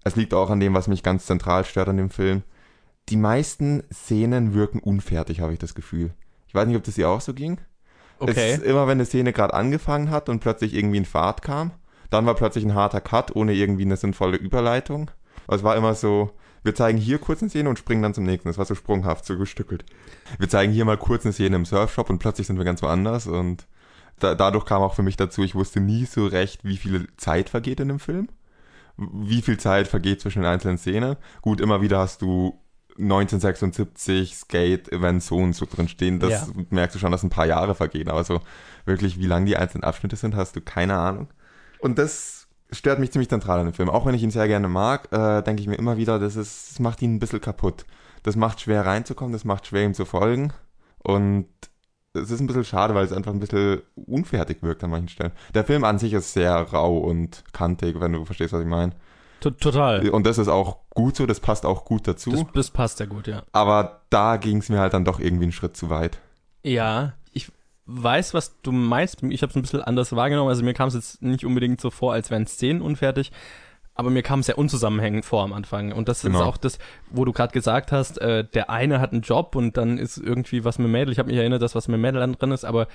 es liegt auch an dem, was mich ganz zentral stört an dem Film. Die meisten Szenen wirken unfertig, habe ich das Gefühl. Ich weiß nicht, ob das dir auch so ging. Es okay. ist immer, wenn eine Szene gerade angefangen hat und plötzlich irgendwie ein Fahrt kam, dann war plötzlich ein harter Cut ohne irgendwie eine sinnvolle Überleitung. Es war immer so, wir zeigen hier kurz eine Szene und springen dann zum nächsten. Das war so sprunghaft, so gestückelt. Wir zeigen hier mal kurz eine Szene im Surfshop und plötzlich sind wir ganz woanders und da, dadurch kam auch für mich dazu, ich wusste nie so recht, wie viel Zeit vergeht in dem Film. Wie viel Zeit vergeht zwischen den einzelnen Szenen. Gut, immer wieder hast du 1976 Skate Event so und so drin stehen. Das Ja. merkst du schon, dass ein paar Jahre vergehen. Aber so wirklich, wie lang die einzelnen Abschnitte sind, hast du keine Ahnung. Und das stört mich ziemlich zentral an dem Film. Auch wenn ich ihn sehr gerne mag, äh, denke ich mir immer wieder, das, ist, das macht ihn ein bisschen kaputt. Das macht schwer reinzukommen, das macht schwer ihm zu folgen. Und es ist ein bisschen schade, weil es einfach ein bisschen unfertig wirkt an manchen Stellen. Der Film an sich ist sehr rau und kantig, wenn du verstehst, was ich meine. To- Total. Und das ist auch gut so, das passt auch gut dazu. Das, das passt ja gut, ja. aber da ging es mir halt dann doch irgendwie einen Schritt zu weit. Ja, ich weiß, was du meinst. Ich habe es ein bisschen anders wahrgenommen. Also mir kam es jetzt nicht unbedingt so vor, als wären Szenen unfertig. Aber mir kam es sehr unzusammenhängend vor am Anfang. Und das Genau. ist auch das, wo du gerade gesagt hast, äh, der eine hat einen Job und dann ist irgendwie was mit Mädel. Ich habe mich erinnert, dass was mit Mädel dann drin ist, aber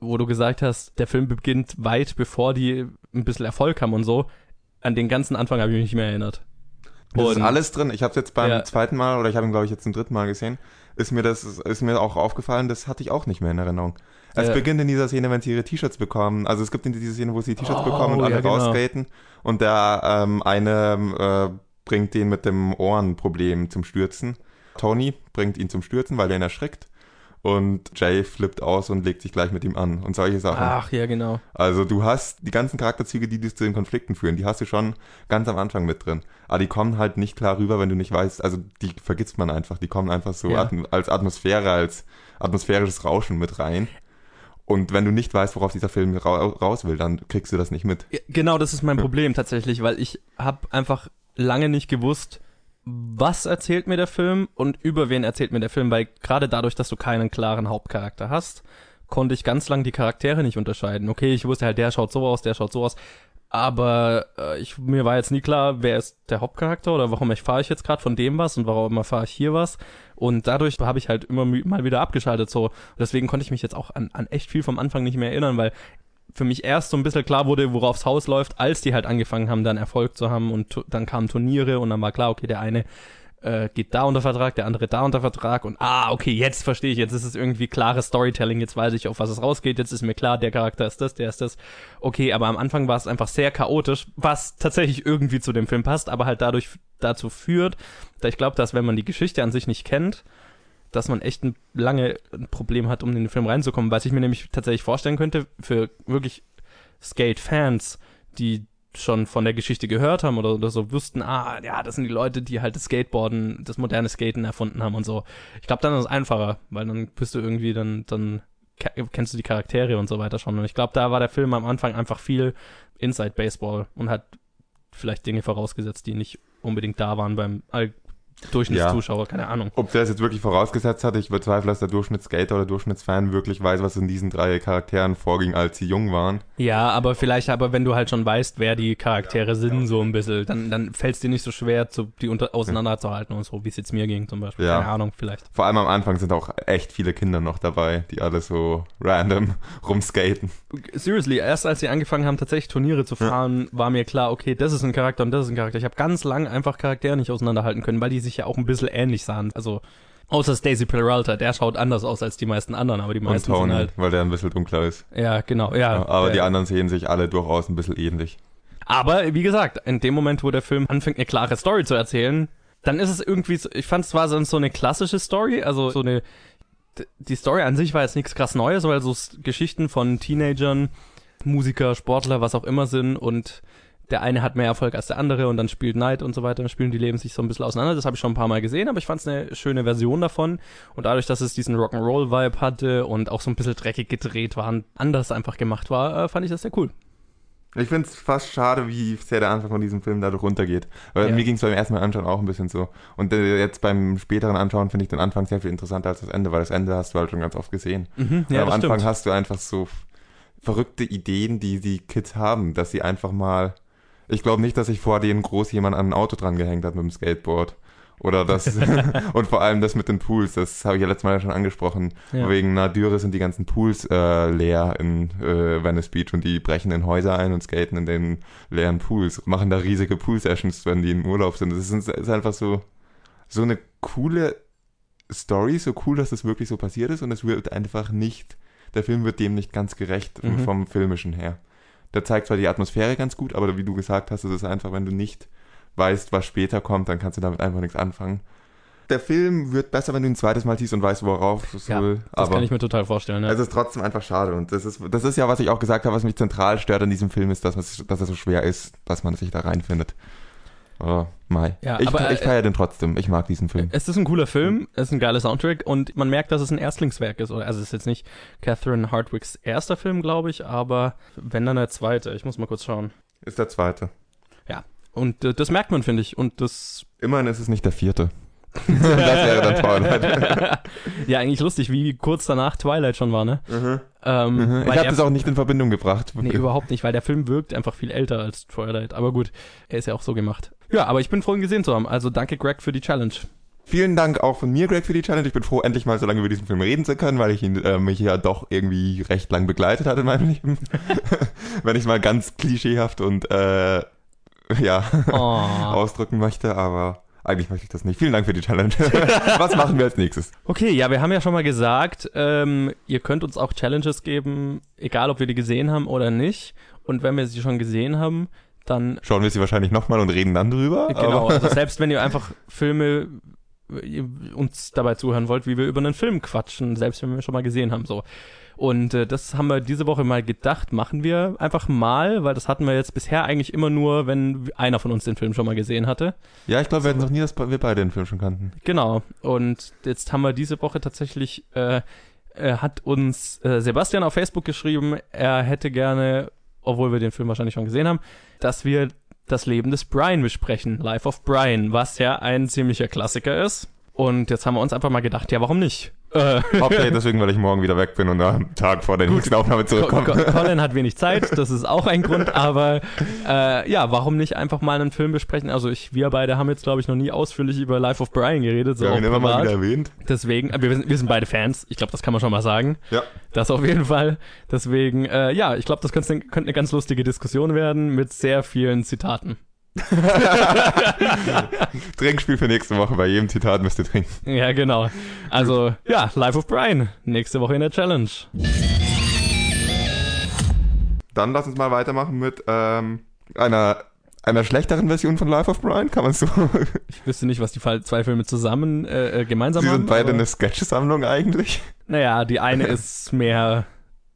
wo du gesagt hast, der Film beginnt weit bevor die ein bisschen Erfolg haben und so. An den ganzen Anfang habe ich mich nicht mehr erinnert. Das ist Und- alles drin. Ich habe es jetzt beim Ja. zweiten Mal oder ich habe ihn glaube ich jetzt zum dritten Mal gesehen. Ist mir das ist mir auch aufgefallen. Das hatte ich auch nicht mehr in Erinnerung. Es Ja. beginnt in dieser Szene, wenn sie ihre T-Shirts bekommen. Also es gibt in dieser Szene, wo sie T-Shirts Oh, bekommen und alle ja, genau. rausskaten und der ähm, eine äh, bringt den mit dem Ohrenproblem zum Stürzen. Tony bringt ihn zum Stürzen, weil er ihn erschreckt. Und Jay flippt aus und legt sich gleich mit ihm an und solche Sachen. Ach ja, genau. Also du hast die ganzen Charakterzüge, die dich zu den Konflikten führen, die hast du schon ganz am Anfang mit drin. Aber die kommen halt nicht klar rüber, wenn du nicht weißt, also die vergisst man einfach. Die kommen einfach so Ja. als Atmosphäre, als atmosphärisches Rauschen mit rein. Und wenn du nicht weißt, worauf dieser Film ra raus will, dann kriegst du das nicht mit. Genau, das ist mein Ja. Problem tatsächlich, weil ich habe einfach lange nicht gewusst, was erzählt mir der Film und über wen erzählt mir der Film, weil gerade dadurch, dass du keinen klaren Hauptcharakter hast, konnte ich ganz lang die Charaktere nicht unterscheiden. Okay, ich wusste halt, der schaut so aus, der schaut so aus, aber äh, ich, mir war jetzt nie klar, wer ist der Hauptcharakter oder warum ich fahre ich jetzt gerade von dem was und warum erfahre ich hier was. Und dadurch habe ich halt immer mal wieder abgeschaltet so. Deswegen konnte ich mich jetzt auch an, an echt viel vom Anfang nicht mehr erinnern, weil für mich erst so ein bisschen klar wurde, woraufs Haus läuft, als die halt angefangen haben, dann Erfolg zu haben und dann kamen Turniere und dann war klar, okay, der eine äh, geht da unter Vertrag, der andere da unter Vertrag und ah, okay, jetzt verstehe ich, jetzt ist es irgendwie klares Storytelling, jetzt weiß ich, auf was es rausgeht, jetzt ist mir klar, der Charakter ist das, der ist das. Okay, aber am Anfang war es einfach sehr chaotisch, was tatsächlich irgendwie zu dem Film passt, aber halt dadurch dazu führt, da ich glaube, dass wenn man die Geschichte an sich nicht kennt, dass man echt ein, lange ein Problem hat, um in den Film reinzukommen, was ich mir nämlich tatsächlich vorstellen könnte, für wirklich Skate-Fans, die schon von der Geschichte gehört haben oder, oder so wüssten, ah, ja, das sind die Leute, die halt das Skateboarden, das moderne Skaten erfunden haben und so. Ich glaube, dann ist es einfacher, weil dann bist du irgendwie, dann, dann ke- kennst du die Charaktere und so weiter schon. Und ich glaube, da war der Film am Anfang einfach viel Inside Baseball und hat vielleicht Dinge vorausgesetzt, die nicht unbedingt da waren beim Durchschnittszuschauer, keine Ahnung. Ob der es jetzt wirklich vorausgesetzt hat, ich bezweifle, dass der Durchschnittsskater oder Durchschnittsfan wirklich weiß, was in diesen drei Charakteren vorging, als sie jung waren. Ja, aber vielleicht, aber wenn du halt schon weißt, wer die Charaktere sind, so ein bisschen, dann, dann fällt es dir nicht so schwer, zu, die unter, auseinanderzuhalten und so, wie es jetzt mir ging zum Beispiel. Ja. Keine Ahnung, vielleicht. Vor allem am Anfang sind auch echt viele Kinder noch dabei, die alle so random rumskaten. Seriously, erst als sie angefangen haben, tatsächlich Turniere zu fahren, war mir klar, okay, das ist ein Charakter und das ist ein Charakter. Ich habe ganz lang einfach Charaktere nicht auseinanderhalten können, weil die sich ja auch ein bisschen ähnlich sahen. Also, außer Stacey Peralta, der schaut anders aus als die meisten anderen, aber die Und meisten Tony, sind halt. weil der ein bisschen dunkler ist. Ja, genau, ja. Aber äh, die anderen sehen sich alle durchaus ein bisschen ähnlich. Aber wie gesagt, in dem Moment, wo der Film anfängt, eine klare Story zu erzählen, dann ist es irgendwie, so, ich fand es war so so eine klassische Story, also so eine, die Story an sich war jetzt nichts krass Neues, weil so Geschichten von Teenagern, Musiker, Sportler, was auch immer sind und der eine hat mehr Erfolg als der andere und dann spielt Knight und so weiter, dann spielen die Leben sich so ein bisschen auseinander. Das habe ich schon ein paar Mal gesehen, aber ich fand es eine schöne Version davon. Und dadurch, dass es diesen Rock'n'Roll-Vibe hatte und auch so ein bisschen dreckig gedreht war und anders einfach gemacht war, äh, fand ich das sehr cool. Ich finde es fast schade, wie sehr der Anfang von diesem Film dadurch runtergeht. Weil Ja. mir ging es beim ersten Mal anschauen auch ein bisschen so. Und äh, jetzt beim späteren Anschauen finde ich den Anfang sehr viel interessanter als das Ende, weil das Ende hast du halt schon ganz oft gesehen. Mhm, Und am das Anfang stimmt. hast du einfach so verrückte Ideen, die die Kids haben, dass sie einfach mal. Ich glaube nicht, dass sich vor denen groß jemand an ein Auto dran gehängt hat mit dem Skateboard. Oder das. und vor allem das mit den Pools, das habe ich ja letztes Mal ja schon angesprochen. Ja. Wegen Nadüre sind die ganzen Pools äh, leer in äh, Venice Beach und die brechen in Häuser ein und skaten in den leeren Pools. Machen da riesige Pool-Sessions, wenn die im Urlaub sind. Das ist, ist einfach so, so eine coole Story, so cool, dass das wirklich so passiert ist und es wird einfach nicht, der Film wird dem nicht ganz gerecht Mhm. vom Filmischen her. Der zeigt zwar die Atmosphäre ganz gut, aber wie du gesagt hast, es ist einfach, wenn du nicht weißt, was später kommt, dann kannst du damit einfach nichts anfangen. Der Film wird besser, wenn du ihn ein zweites Mal siehst und weißt, worauf es Ja, soll. Das Aber kann ich mir total vorstellen. Ja. es ist trotzdem einfach schade. Und das ist, das ist ja, was ich auch gesagt habe, was mich zentral stört an diesem Film, ist, dass, es- dass er so schwer ist, dass man sich da reinfindet. Oh, Mai. Ja, ich aber, ich äh, feiere den trotzdem. Ich mag diesen Film. es ist ein cooler Film, es ist ein geiler Soundtrack und man merkt, dass es ein Erstlingswerk ist. Also es ist jetzt nicht Catherine Hardwicks erster Film, glaube ich, aber wenn dann der zweite. Ich muss mal kurz schauen. Ist der zweite. Und äh, das merkt man, finde ich. Und das Immerhin ist es nicht der vierte. das wäre dann toll. ja eigentlich lustig, wie kurz danach Twilight schon war, ne? Ähm, Mhm. Ich habe das auch nicht in Verbindung gebracht. Nee, überhaupt nicht, weil der Film wirkt einfach viel älter als Twilight. Aber gut, er ist ja auch so gemacht. Ja, aber ich bin froh, ihn gesehen zu haben. Also danke, Greg, für die Challenge. Vielen Dank auch von mir, Greg, für die Challenge. Ich bin froh, endlich mal so lange über diesen Film reden zu können, weil ich ihn äh, mich ja doch irgendwie recht lang begleitet hat in meinem Leben. Wenn ich mal ganz klischeehaft und äh, ja Oh. ausdrücken möchte, aber eigentlich möchte ich das nicht. Vielen Dank für die Challenge. Was machen wir als nächstes? Okay, ja, wir haben ja schon mal gesagt, ähm, ihr könnt uns auch Challenges geben, egal ob wir die gesehen haben oder nicht. Und wenn wir sie schon gesehen haben, dann Schauen wir sie wahrscheinlich nochmal und reden dann drüber. genau. Aber Also selbst wenn ihr einfach Filme ihr uns dabei zuhören wollt, wie wir über einen Film quatschen, selbst wenn wir schon mal gesehen haben, so. Und äh, das haben wir diese Woche mal gedacht, machen wir einfach mal, weil das hatten wir jetzt bisher eigentlich immer nur, wenn einer von uns den Film schon mal gesehen hatte. ja, ich glaube, wir hatten noch nie, dass wir beide den Film schon kannten. Genau. Und jetzt haben wir diese Woche tatsächlich, äh, äh, hat uns äh, Sebastian auf Facebook geschrieben, er hätte gerne, obwohl wir den Film wahrscheinlich schon gesehen haben, dass wir das Leben des Brian besprechen, Life of Brian, was ja ein ziemlicher Klassiker ist. Und jetzt haben wir uns einfach mal gedacht, ja, warum nicht? Äh, Okay, deswegen, weil ich morgen wieder weg bin und am Tag vor der nächsten Aufnahme zurückkomme. Co- Colin hat wenig Zeit, das ist auch ein Grund, aber äh, ja, warum nicht einfach mal einen Film besprechen? Also ich, wir beide haben jetzt, glaube ich, noch nie ausführlich über Life of Brian geredet, so Wir haben ihn immer mal wieder erwähnt. Deswegen, äh, wir, sind- wir sind beide Fans, ich glaube, das kann man schon mal sagen. Ja. Das auf jeden Fall. Deswegen, äh, ja, ich glaube, das könnte, könnte eine ganz lustige Diskussion werden mit sehr vielen Zitaten. Trinkspiel für nächste Woche. Bei jedem Zitat müsst ihr trinken. Ja, genau. Also, ja, Life of Brian. Nächste Woche in der Challenge. Dann lass uns mal weitermachen mit ähm, einer, einer schlechteren Version von Life of Brian. Kann man so. Ich wüsste nicht, was die zwei Filme zusammen äh, äh, gemeinsam Sie haben. sind beide eine Sketch-Sammlung eigentlich. Naja, die eine ist mehr.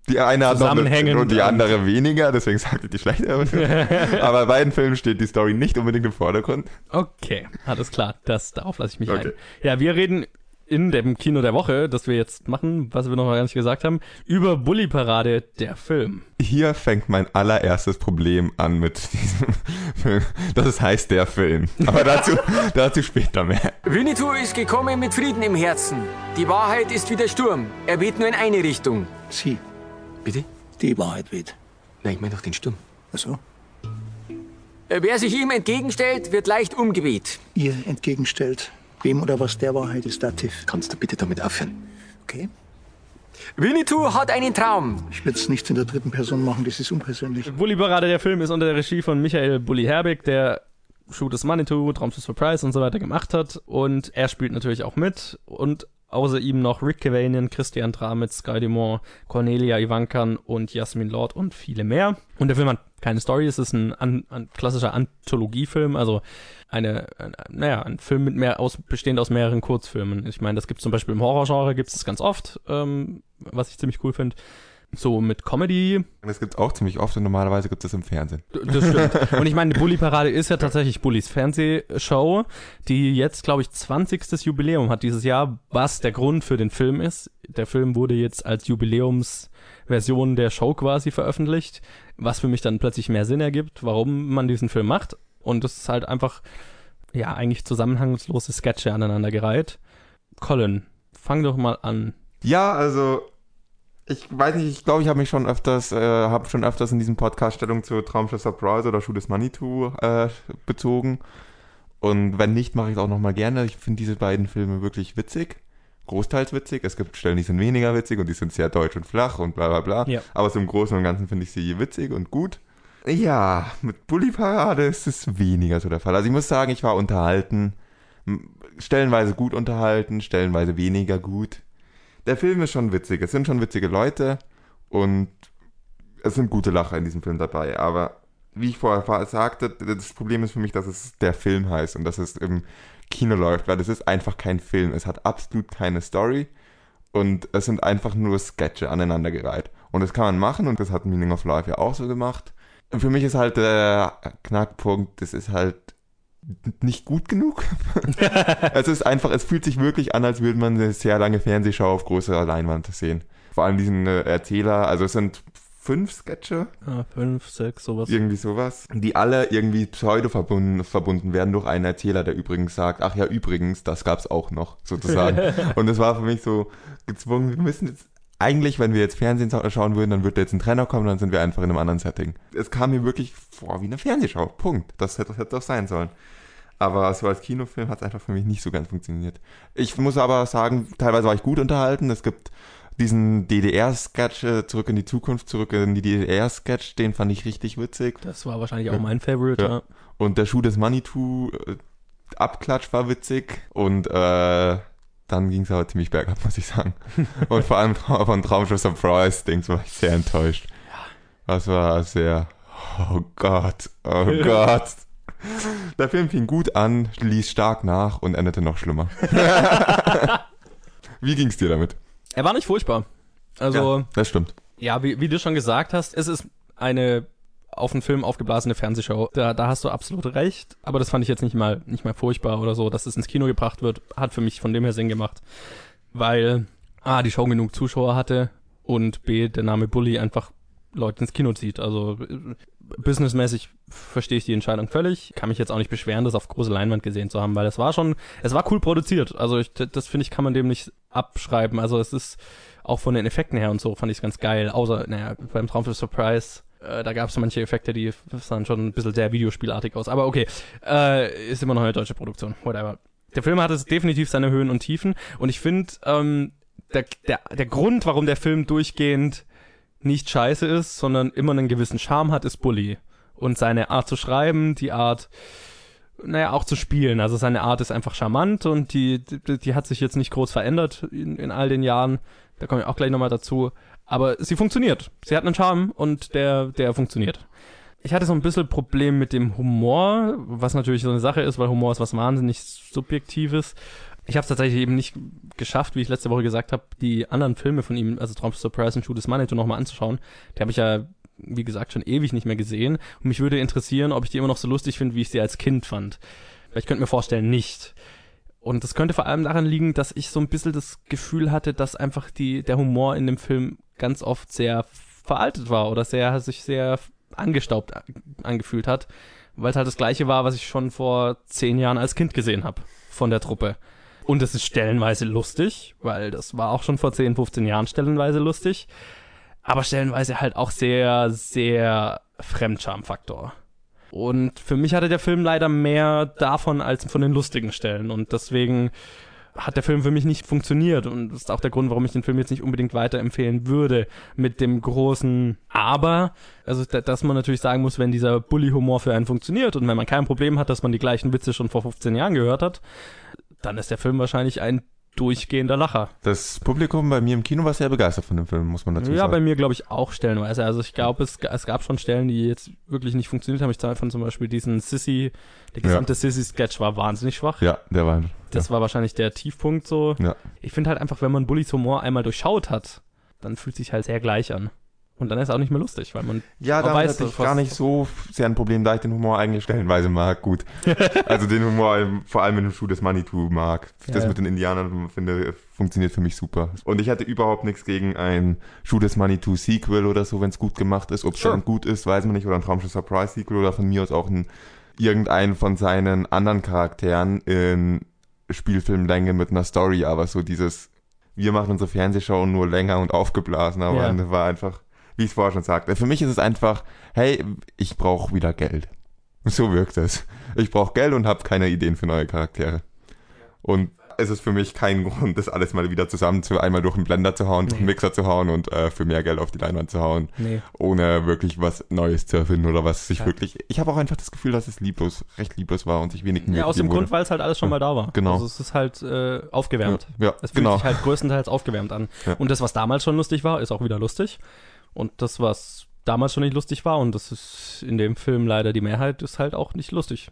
Die eine hat Zusammenhängend und die andere weniger, deswegen sage ich die schlechtere. Aber bei beiden Filmen steht die Story nicht unbedingt im Vordergrund. Okay, alles klar. Das, darauf lasse ich mich Okay. ein. Ja, wir reden in dem Kino der Woche, das wir jetzt machen, was wir noch gar nicht gesagt haben, über Bully Parade, der Film. Hier fängt mein allererstes Problem an mit diesem Film. Das ist heißt der Film. Aber dazu, dazu später mehr. Winnetou ist gekommen mit Frieden im Herzen. Die Wahrheit ist wie der Sturm. Er weht nur in eine Richtung. Sie, Bitte? die Wahrheit weht. Nein, ich meine doch den Sturm. Also, Äh, Wer sich ihm entgegenstellt, wird leicht umgeweht. ihr entgegenstellt, wem oder was der Wahrheit ist Dativ. Kannst du bitte damit aufhören? Okay? Winnetou hat einen Traum. Ich will es nicht in der dritten Person machen, das ist unpersönlich. Bully Parade, der Film, ist unter der Regie von Michael Bully Herbig, der Shoot is Manitou, Traum to Surprise und so weiter gemacht hat. Und er spielt natürlich auch mit. Und außer ihm noch Rick Cavanian, Christian Dramitz, Guy Dumont, Cornelia Ivankan und Jasmin Lord und viele mehr. Und der Film hat keine Story, es ist ein, an, ein klassischer Anthologiefilm, also eine, ein, naja, ein Film mit mehr aus, bestehend aus mehreren Kurzfilmen. Ich meine, das gibt zum Beispiel im Horrorgenre, gibt es ganz oft, ähm, was ich ziemlich cool finde. So mit Comedy, Das gibt's auch ziemlich oft und normalerweise gibt es im Fernsehen. das stimmt. Und ich meine, die Bully-Parade ist ja tatsächlich Bullys Fernsehshow, die jetzt, glaube ich, 20. Jubiläum hat dieses Jahr, was der Grund für den Film ist. Der Film wurde jetzt als Jubiläumsversion der Show quasi veröffentlicht, was für mich dann plötzlich mehr Sinn ergibt, warum man diesen Film macht. Und das ist halt einfach, ja, eigentlich zusammenhangslose Sketche aneinandergereiht. Colin, fang doch mal an. Ja, also ich weiß nicht, ich glaube, ich habe mich schon öfters, äh, habe schon öfters in diesem Podcast Stellung zu Traumschiff Surprise oder Shoot des Manitou äh, bezogen. Und wenn nicht, mache ich es auch nochmal gerne. Ich finde diese beiden Filme wirklich witzig. Großteils witzig. Es gibt Stellen, die sind weniger witzig und die sind sehr deutsch und flach und bla bla bla. Ja. Aber so im Großen und Ganzen finde ich sie witzig und gut. Ja, mit Bully Parade ist es weniger so der Fall. Also ich muss sagen, ich war unterhalten. Stellenweise gut unterhalten, stellenweise weniger gut. Der Film ist schon witzig. Es sind schon witzige Leute und es sind gute Lacher in diesem Film dabei. Aber wie ich vorher sagte, das Problem ist für mich, dass es der Film heißt und dass es im Kino läuft, weil es ist einfach kein Film. Es hat absolut keine Story und es sind einfach nur Sketche aneinandergereiht. Und das kann man machen und das hat Meaning of Life ja auch so gemacht. Für mich ist halt der Knackpunkt, das ist halt nicht gut genug. es ist einfach, es fühlt sich wirklich an, als würde man eine sehr lange Fernsehschau auf großer Leinwand sehen. Vor allem diesen äh, Erzähler, also es sind fünf Sketche, Ah, fünf, sechs, sowas. irgendwie sowas, die alle irgendwie pseudo verbunden, verbunden werden durch einen Erzähler, der übrigens sagt, ach ja, übrigens, das gab's auch noch, sozusagen. Und es war für mich so gezwungen, wir müssen jetzt, eigentlich, wenn wir jetzt Fernsehen scha- schauen würden, dann würde jetzt ein Trainer kommen, dann sind wir einfach in einem anderen Setting. Es kam mir wirklich vor wie eine Fernsehschau, Punkt. Das hätte, das hätte doch sein sollen. Aber so als Kinofilm hat es einfach für mich nicht so ganz funktioniert. Ich muss aber sagen, teilweise war ich gut unterhalten. Es gibt diesen DDR-Sketch, äh, zurück in die Zukunft, zurück in die DDR-Sketch, den fand ich richtig witzig. Das war wahrscheinlich auch mein Favorite, Ja. ja. Und der Schuh des Manitou, äh, Abklatsch war witzig. Und äh, dann ging es aber ziemlich bergab, muss ich sagen. Und vor allem von Traumschiff Surprise, Dings war ich sehr enttäuscht. Das war sehr, oh Gott, oh Gott. Der Film fing gut an, ließ stark nach und endete noch schlimmer. Wie ging's dir damit? Er war nicht furchtbar. Also, ja, das stimmt. ja, wie, wie du schon gesagt hast, es ist eine auf den Film aufgeblasene Fernsehshow. Da, da hast du absolut recht. Aber das fand ich jetzt nicht mal, nicht mal furchtbar oder so, dass es ins Kino gebracht wird, hat für mich von dem her Sinn gemacht. Weil A, die Show genug Zuschauer hatte und B, der Name Bully einfach Leute ins Kino zieht. Also businessmäßig verstehe ich die Entscheidung völlig. Kann mich jetzt auch nicht beschweren, das auf große Leinwand gesehen zu haben, weil es war schon, es war cool produziert. Also ich, das finde ich, kann man dem nicht abschreiben. Also es ist auch von den Effekten her und so fand ich es ganz geil. Außer, naja, beim Traum für Surprise, äh, da gab es manche Effekte, die sahen schon ein bisschen sehr videospielartig aus. Aber okay, äh, ist immer noch eine deutsche Produktion, whatever. Der Film hat es definitiv seine Höhen und Tiefen und ich finde, ähm, der, der, der Grund, warum der Film durchgehend nicht scheiße ist, sondern immer einen gewissen Charme hat, ist Bully. Und seine Art zu schreiben, die Art, naja, auch zu spielen. Also seine Art ist einfach charmant und die, die, die hat sich jetzt nicht groß verändert in, in all den Jahren. Da komme ich auch gleich nochmal dazu. Aber sie funktioniert. Sie hat einen Charme und der, der funktioniert. Ich hatte so ein bisschen Problem mit dem Humor, was natürlich so eine Sache ist, weil Humor ist was wahnsinnig Subjektives. Ich habe es tatsächlich eben nicht geschafft, wie ich letzte Woche gesagt habe, die anderen Filme von ihm, also Traum Surprise und Shoot is Manitou, nochmal anzuschauen. Die habe ich ja, wie gesagt, schon ewig nicht mehr gesehen. Und mich würde interessieren, ob ich die immer noch so lustig finde, wie ich sie als Kind fand. Weil ich könnte mir vorstellen, nicht. Und das könnte vor allem daran liegen, dass ich so ein bisschen das Gefühl hatte, dass einfach die, der Humor in dem Film ganz oft sehr veraltet war oder sehr, sich sehr angestaubt angefühlt hat, weil es halt das gleiche war, was ich schon vor zehn Jahren als Kind gesehen habe von der Truppe. Und es ist stellenweise lustig, weil das war auch schon vor 10, 15 Jahren stellenweise lustig. Aber stellenweise halt auch sehr, sehr Fremdscham-Faktor. Und für mich hatte der Film leider mehr davon als von den lustigen Stellen. Und deswegen hat der Film für mich nicht funktioniert. Und das ist auch der Grund, warum ich den Film jetzt nicht unbedingt weiterempfehlen würde. Mit dem großen Aber. Also, dass man natürlich sagen muss, wenn dieser Bully-Humor für einen funktioniert und wenn man kein Problem hat, dass man die gleichen Witze schon vor 15 Jahren gehört hat, dann ist der Film wahrscheinlich ein durchgehender Lacher. Das Publikum bei mir im Kino war sehr begeistert von dem Film, muss man dazu ja, sagen. bei mir glaube ich auch stellenweise. Also ich glaube, es, es gab schon Stellen, die jetzt wirklich nicht funktioniert haben. Ich zeige von zum Beispiel diesen Sissy, der gesamte ja. Sissy-Sketch war wahnsinnig schwach. Ja, der war. Das ja. war wahrscheinlich der Tiefpunkt so. Ja. Ich finde halt einfach, wenn man Bullys Humor einmal durchschaut hat, dann fühlt sich halt sehr gleich an. Und dann ist auch nicht mehr lustig, weil man ja, da weiß ich gar nicht so sehr ein Problem, da ich den Humor eigentlich stellenweise mag. Gut, also den Humor vor allem in dem Schuh des Manitou mag. Das ja. mit den Indianern finde funktioniert für mich super. Und ich hatte überhaupt nichts gegen ein Schuh des Manitou Sequel oder so, wenn es gut gemacht ist. Ob es sure. dann gut ist, weiß man nicht. Oder ein Traumschiff Surprise Sequel oder von mir aus auch ein irgendeinen von seinen anderen Charakteren in Spielfilmlänge mit einer Story, aber so dieses wir machen unsere Fernsehshow nur länger und aufgeblasen, aber ja. war einfach wie ich es vorher schon sagte. Für mich ist es einfach, hey, ich brauche wieder Geld. So wirkt es. Ich brauche Geld und habe keine Ideen für neue Charaktere. Und es ist für mich kein Grund, das alles mal wieder zusammen zu einmal durch einen Blender zu hauen, nee. durch einen Mixer zu hauen und äh, für mehr Geld auf die Leinwand zu hauen, nee. ohne wirklich was Neues zu erfinden oder was sich ja. wirklich. Ich habe auch einfach das Gefühl, dass es lieblos, recht lieblos war und sich wenig Mühe Ja, aus dem Grund, weil es halt alles schon mal da war. Genau. Also es ist halt äh, aufgewärmt. Ja, ja es fühlt genau. sich halt größtenteils aufgewärmt an. Ja. Und das, was damals schon lustig war, ist auch wieder lustig. Und das, was damals schon nicht lustig war, und das ist in dem Film leider die Mehrheit, ist halt auch nicht lustig.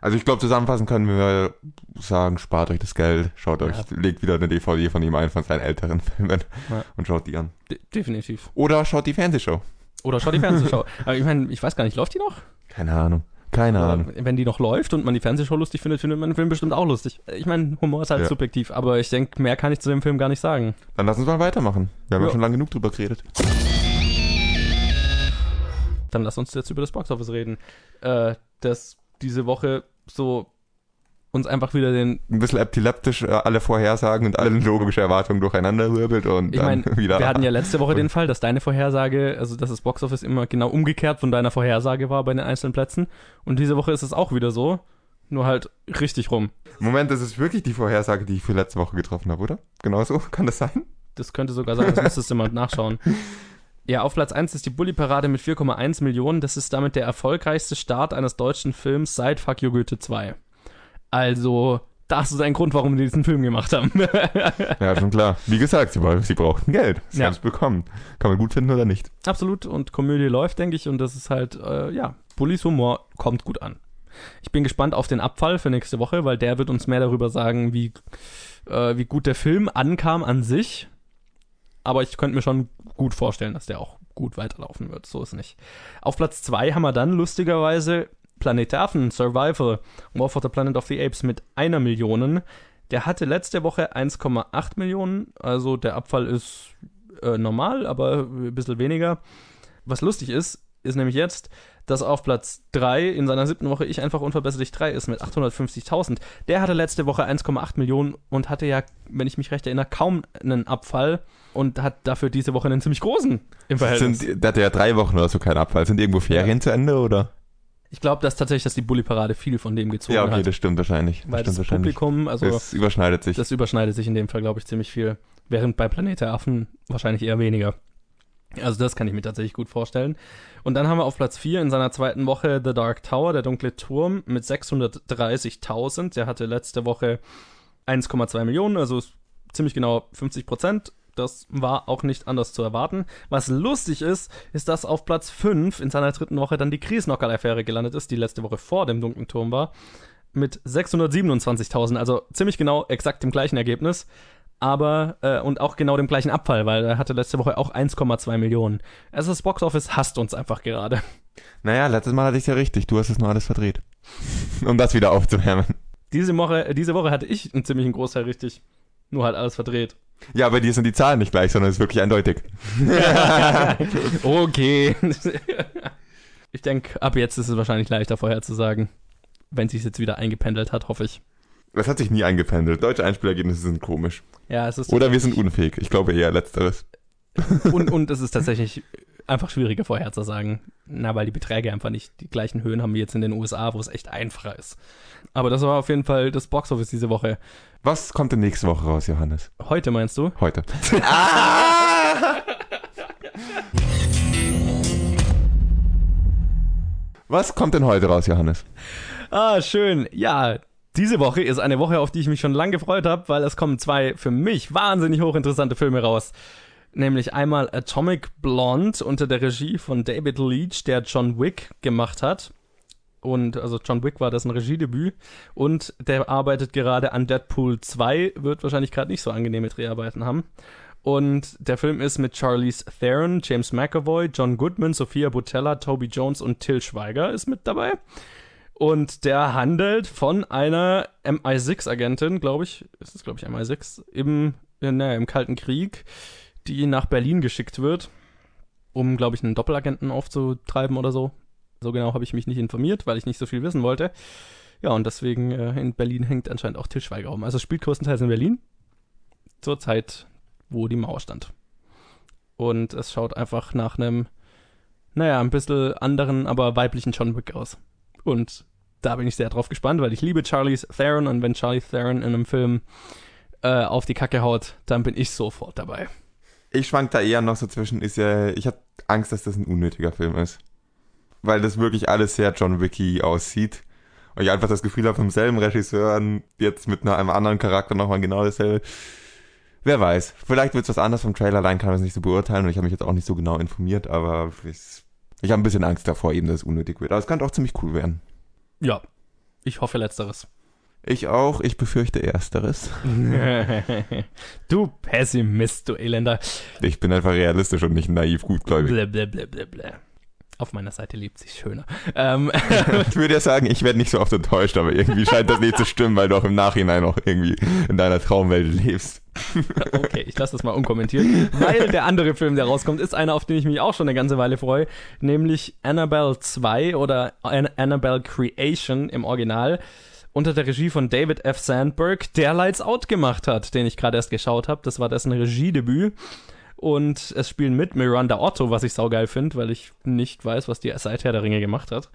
Also ich glaube, zusammenfassend können wir sagen, spart euch das Geld, schaut euch, ja. legt wieder eine DVD von ihm ein, von seinen älteren Filmen ja. und schaut die an. De definitiv. Oder schaut die Fernsehshow. Oder schaut die Fernsehshow. Aber ich meine, ich weiß gar nicht, läuft die noch? Keine Ahnung. Keine Ahnung. Wenn die noch läuft und man die Fernsehshow lustig findet, findet man den Film bestimmt auch lustig. Ich meine, Humor ist halt Ja. subjektiv, aber ich denke, mehr kann ich zu dem Film gar nicht sagen. Dann lass uns mal weitermachen. Wir haben Ja. schon lange genug drüber geredet. Dann lass uns jetzt über das Boxoffice reden. Äh, das diese Woche so uns einfach wieder den. Ein bisschen epileptisch äh, alle Vorhersagen und alle logische Erwartungen durcheinander wirbelt und Ich dann meine, wieder. wir hatten ja letzte Woche den Fall, dass deine Vorhersage, also dass das Boxoffice immer genau umgekehrt von deiner Vorhersage war bei den einzelnen Plätzen. Und diese Woche ist es auch wieder so. Nur halt richtig rum. Moment, das ist wirklich die Vorhersage, die ich für letzte Woche getroffen habe, oder? Genau so? Kann das sein? Das könnte sogar sein, das müsstest du mal nachschauen. Ja, auf Platz 1 ist die Bully-Parade mit 4,1 Millionen. Das ist damit der erfolgreichste Start eines deutschen Films seit Fuck You Goethe 2. Also, das ist ein Grund, warum die diesen Film gemacht haben. Ja, schon klar. Wie gesagt, sie, sie brauchten Geld. Sie Ja. haben es bekommen. Kann man gut finden oder nicht. Absolut. Und Komödie läuft, denke ich. Und das ist halt, äh, ja, Bullys Humor kommt gut an. Ich bin gespannt auf den Abfall für nächste Woche, weil der wird uns mehr darüber sagen, wie, äh, wie gut der Film ankam an sich. Aber ich könnte mir schon gut vorstellen, dass der auch gut weiterlaufen wird. So ist nicht. Auf Platz 2 haben wir dann lustigerweise Planet Affen, Survival, War for the Planet of the Apes mit einer Million. Der hatte letzte Woche 1,8 Millionen. Also der Abfall ist äh, normal, aber ein bisschen weniger. Was lustig ist, ist nämlich jetzt, dass auf Platz 3 in seiner siebten Woche ich einfach unverbesserlich 3 ist mit 850.000. Der hatte letzte Woche 1,8 Millionen und hatte ja, wenn ich mich recht erinnere, kaum einen Abfall und hat dafür diese Woche einen ziemlich großen im Verhältnis. Sind, der hatte ja drei Wochen oder so keinen Abfall. Sind irgendwo Ferien zu Ende oder? ich glaube, dass tatsächlich, dass die Bully-Parade viel von dem gezogen Ja, okay, hat. das stimmt wahrscheinlich. weil das das stimmt wahrscheinlich. Publikum, also das überschneidet sich. das überschneidet sich in dem Fall, glaube ich, ziemlich viel. Während bei Planet der Affen wahrscheinlich eher weniger. Also das kann ich mir tatsächlich gut vorstellen. Und dann haben wir auf Platz 4 in seiner zweiten Woche The Dark Tower, der dunkle Turm, mit 630.000. Der hatte letzte Woche 1,2 Millionen, also ziemlich genau 50 Prozent. Das war auch nicht anders zu erwarten. Was lustig ist, ist, dass auf Platz 5 in seiner dritten Woche dann die Kriesnockerl-Affäre gelandet ist, die letzte Woche vor dem dunklen Turm war, mit 627.000. Also ziemlich genau exakt dem gleichen Ergebnis aber äh, und auch genau dem gleichen Abfall, weil er hatte letzte Woche auch 1,2 Millionen. Also das Boxoffice hasst uns einfach gerade. Naja, letztes Mal hatte ich es ja richtig. Du hast es nur alles verdreht. um das wieder aufzuwärmen. Diese Woche, diese Woche hatte ich einen ziemlichen Großteil richtig. Nur halt alles verdreht. Ja, bei dir sind die Zahlen nicht gleich, sondern es ist wirklich eindeutig. okay. ich denke, ab jetzt ist es wahrscheinlich leichter vorherzusagen. Wenn sich jetzt wieder eingependelt hat, hoffe ich. Das hat sich nie eingependelt. Deutsche Einspielergebnisse sind komisch. Ja, es ist. Oder wir sind unfähig. Ich glaube eher letzteres. und, und es ist tatsächlich einfach schwieriger vorherzusagen. Na, weil die Beträge einfach nicht die gleichen Höhen haben wie jetzt in den USA, wo es echt einfacher ist. Aber das war auf jeden Fall das Boxoffice diese Woche. Was kommt denn nächste Woche raus, Johannes? Heute meinst du? Heute. Was kommt denn heute raus, Johannes? Ah, schön. Ja, diese Woche ist eine Woche, auf die ich mich schon lange gefreut habe, weil es kommen zwei für mich wahnsinnig hochinteressante Filme raus. Nämlich einmal Atomic Blonde unter der Regie von David Leach, der John Wick gemacht hat. Und also John Wick war das ein Regiedebüt. Und der arbeitet gerade an Deadpool 2, wird wahrscheinlich gerade nicht so angenehme Dreharbeiten haben. Und der Film ist mit Charlize Theron, James McAvoy, John Goodman, Sophia Butella, Toby Jones und Till Schweiger ist mit dabei. Und der handelt von einer MI6-Agentin, glaube ich, ist es, glaube ich, MI6, im, naja, im Kalten Krieg, die nach Berlin geschickt wird, um, glaube ich, einen Doppelagenten aufzutreiben oder so. So genau habe ich mich nicht informiert, weil ich nicht so viel wissen wollte. Ja, und deswegen äh, in Berlin hängt anscheinend auch Til Schweiger rum. Also spielt größtenteils in Berlin, zur Zeit, wo die Mauer stand. Und es schaut einfach nach einem, naja, ein bisschen anderen, aber weiblichen John Wick aus. Und da bin ich sehr drauf gespannt, weil ich liebe Charlize Theron und wenn Charlie Theron in einem Film äh, auf die Kacke haut, dann bin ich sofort dabei. Ich schwank da eher noch so zwischen, ist ja, ich habe Angst, dass das ein unnötiger Film ist. Weil das wirklich alles sehr John Wicky aussieht. Und ich einfach das Gefühl habe, vom selben Regisseur jetzt mit einem anderen Charakter nochmal genau dasselbe. Wer weiß. Vielleicht wird es was anderes vom Trailer, allein kann man es nicht so beurteilen und ich habe mich jetzt auch nicht so genau informiert, aber ich, ich habe ein bisschen Angst davor, eben, dass es unnötig wird. Aber es könnte auch ziemlich cool werden. Ja, ich hoffe letzteres. Ich auch, ich befürchte ersteres. du Pessimist, du Elender. Ich bin einfach realistisch und nicht naiv gutgläubig. Blablabla. Auf meiner Seite lebt sich schöner. Ähm, ich würde ja sagen, ich werde nicht so oft enttäuscht, aber irgendwie scheint das nicht zu stimmen, weil du auch im Nachhinein noch irgendwie in deiner Traumwelt lebst. okay, ich lasse das mal unkommentiert. Weil der andere Film, der rauskommt, ist einer, auf den ich mich auch schon eine ganze Weile freue, nämlich Annabelle 2 oder Annabelle Creation im Original unter der Regie von David F. Sandberg, der Lights Out gemacht hat, den ich gerade erst geschaut habe. Das war dessen Regiedebüt. Und es spielen mit Miranda Otto, was ich saugeil finde, weil ich nicht weiß, was die seither der Ringe gemacht hat.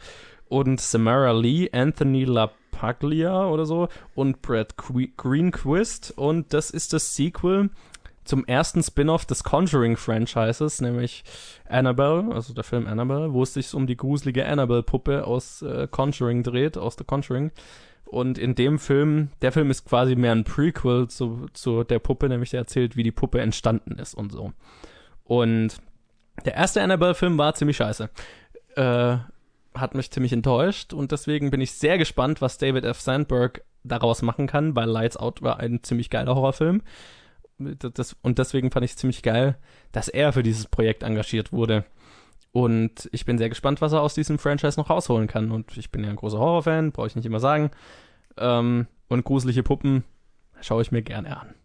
Und Samara Lee, Anthony LaPaglia oder so und Brad Greenquist. Und das ist das Sequel zum ersten Spin-off des Conjuring-Franchises, nämlich Annabelle, also der Film Annabelle, wo es sich um die gruselige Annabelle-Puppe aus äh, Conjuring dreht, aus The Conjuring. Und in dem Film, der Film ist quasi mehr ein Prequel zu, zu der Puppe, nämlich der erzählt, wie die Puppe entstanden ist und so. Und der erste Annabelle-Film war ziemlich scheiße. Äh, hat mich ziemlich enttäuscht und deswegen bin ich sehr gespannt, was David F. Sandberg daraus machen kann, weil Lights Out war ein ziemlich geiler Horrorfilm. Das, und deswegen fand ich es ziemlich geil, dass er für dieses Projekt engagiert wurde. Und ich bin sehr gespannt, was er aus diesem Franchise noch rausholen kann. Und ich bin ja ein großer Horrorfan, brauche ich nicht immer sagen. Ähm, und gruselige Puppen schaue ich mir gerne an.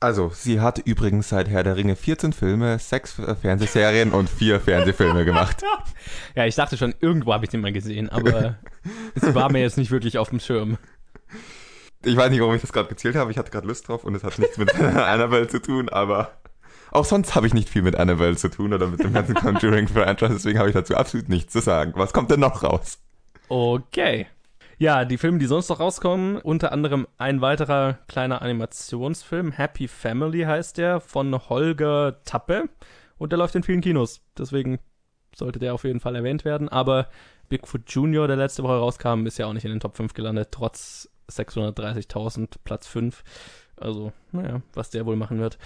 Also, sie hat übrigens seit Herr der Ringe 14 Filme, 6 äh, Fernsehserien und 4 Fernsehfilme gemacht. Ja, ich dachte schon, irgendwo habe ich den mal gesehen, aber es war mir jetzt nicht wirklich auf dem Schirm. Ich weiß nicht, warum ich das gerade gezählt habe. Ich hatte gerade Lust drauf und es hat nichts mit Annabelle zu tun, aber auch sonst habe ich nicht viel mit Annabelle zu tun oder mit dem ganzen Conjuring-Franchise, deswegen habe ich dazu absolut nichts zu sagen. Was kommt denn noch raus? Okay. Ja, die Filme, die sonst noch rauskommen, unter anderem ein weiterer kleiner Animationsfilm, Happy Family heißt der, von Holger Tappe. Und der läuft in vielen Kinos. Deswegen sollte der auf jeden Fall erwähnt werden. Aber Bigfoot Junior, der letzte Woche rauskam, ist ja auch nicht in den Top 5 gelandet, trotz 630.000, Platz 5. Also, naja, was der wohl machen wird.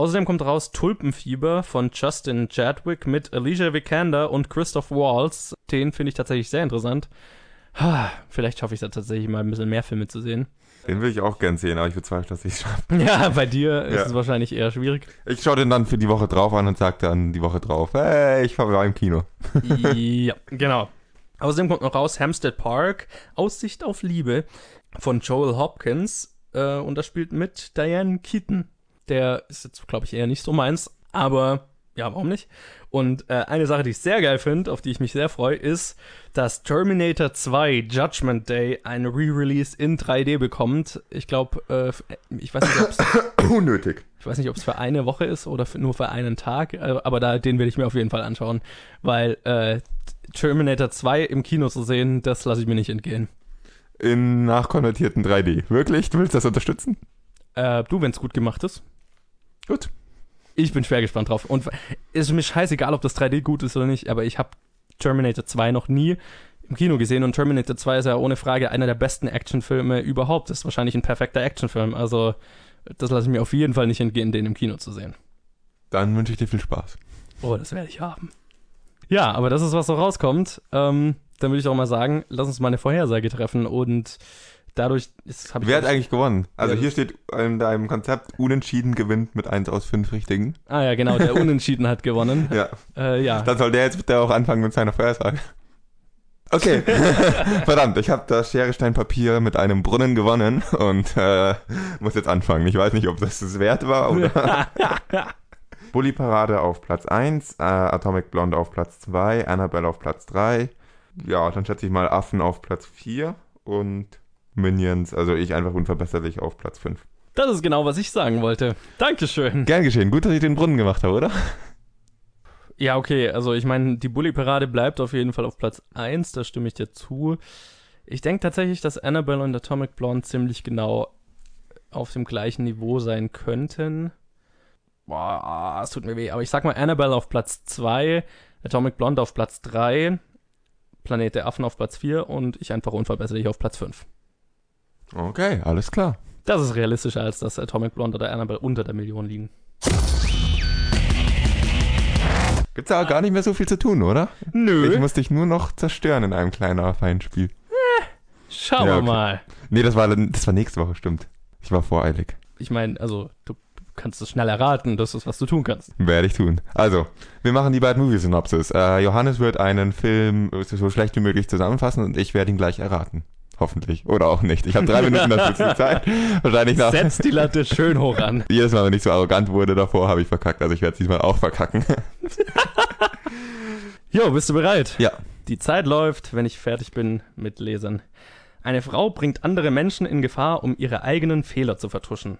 Außerdem kommt raus Tulpenfieber von Justin Chadwick mit Alicia Vikander und Christoph Waltz. Den finde ich tatsächlich sehr interessant. Vielleicht schaffe ich es tatsächlich mal ein bisschen mehr Filme zu sehen. Den will ich auch gern sehen, aber ich bezweifle, dass ich es schaffe. Ja, bei dir ist Ja. es wahrscheinlich eher schwierig. Ich schaue den dann für die Woche drauf an und sage dann die Woche drauf, hey, ich war im Kino. ja, genau. Außerdem kommt noch raus Hampstead Park, Aussicht auf Liebe. von Joel Hopkins äh, und das spielt mit Diane Keaton. Der ist jetzt, glaube ich, eher nicht so meins, aber ja, warum nicht? Und äh, eine Sache, die ich sehr geil finde, auf die ich mich sehr freue, ist, dass Terminator 2 Judgment Day ein Re-Release in 3D bekommt. Ich glaube, äh, ich weiß nicht, ob es Unnötig. ich weiß nicht, ob es für eine Woche ist oder für, nur für einen Tag, äh, aber da den will ich mir auf jeden Fall anschauen, weil äh, Terminator 2 im Kino zu sehen, das lasse ich mir nicht entgehen. In nachkonvertierten 3D. Wirklich? Du willst das unterstützen? Äh, du, wenn es gut gemacht ist. Gut. Ich bin schwer gespannt drauf. Und ist mir scheißegal, ob das 3D gut ist oder nicht, aber ich habe Terminator 2 noch nie im Kino gesehen und Terminator 2 ist ja ohne Frage einer der besten Actionfilme überhaupt. Ist wahrscheinlich ein perfekter Actionfilm. Also, das lasse ich mir auf jeden Fall nicht entgehen, den im Kino zu sehen. Dann wünsche ich dir viel Spaß. Oh, das werde ich haben. Ja, aber das ist, was so rauskommt. Ähm, dann würde ich auch mal sagen, lass uns mal eine Vorhersage treffen und dadurch ist, Wer hat eigentlich gewonnen? Also Ja, hier steht in deinem Konzept, unentschieden gewinnt mit 1 aus 5 Richtigen. Ah ja, genau, der Unentschieden hat gewonnen. Ja. Äh, ja. Dann soll der jetzt bitte auch anfangen mit seiner Vorhersage. Okay. Verdammt, ich habe das Schere, Stein, Papier mit einem Brunnen gewonnen und äh, muss jetzt anfangen. Ich weiß nicht, ob das es wert war oder. Bully Parade auf Platz 1, äh, Atomic Blonde auf Platz 2, Annabelle auf Platz 3. Ja, dann schätze ich mal Affen auf Platz 4 und Minions, also ich einfach unverbesserlich auf Platz 5. Das ist genau, was ich sagen wollte. Dankeschön. Gern geschehen. Gut, dass ich den Brunnen gemacht habe, oder? Ja, okay, also ich meine, die Bully-Parade bleibt auf jeden Fall auf Platz 1, da stimme ich dir zu. Ich denke tatsächlich, dass Annabelle und Atomic Blonde ziemlich genau auf dem gleichen Niveau sein könnten. Boah, es tut mir weh. Aber ich sag mal Annabelle auf Platz 2, Atomic Blonde auf Platz 3, Planet der Affen auf Platz 4 und ich einfach unverbesserlich auf Platz 5. Okay, alles klar. Das ist realistischer, als dass Atomic Blonde oder Annabelle unter der Million liegen. Gibt's da gar nicht mehr so viel zu tun, oder? Nö. Ich muss dich nur noch zerstören in einem kleinen feinen Spiel. Schauen Ja, wir okay. mal. Nee, das war, das war nächste Woche, stimmt. Ich war voreilig. Ich meine, also, du kannst es schnell erraten, das ist, was du tun kannst. Werde ich tun. Also, wir machen die beiden Movie-Synopsis. Äh, Johannes wird einen Film so schlecht wie möglich zusammenfassen und ich werde ihn gleich erraten. Hoffentlich. Oder auch nicht. Ich habe drei Minuten dazu Zeit. Wahrscheinlich nach. Setz die Latte schön hoch an. Jedes Mal, wenn ich so arrogant wurde davor, habe ich verkackt. Also ich werde es diesmal auch verkacken. Jo, bist du bereit? ja. Die Zeit läuft, wenn ich fertig bin mit Lesern. Eine Frau bringt andere Menschen in Gefahr, um ihre eigenen Fehler zu vertuschen.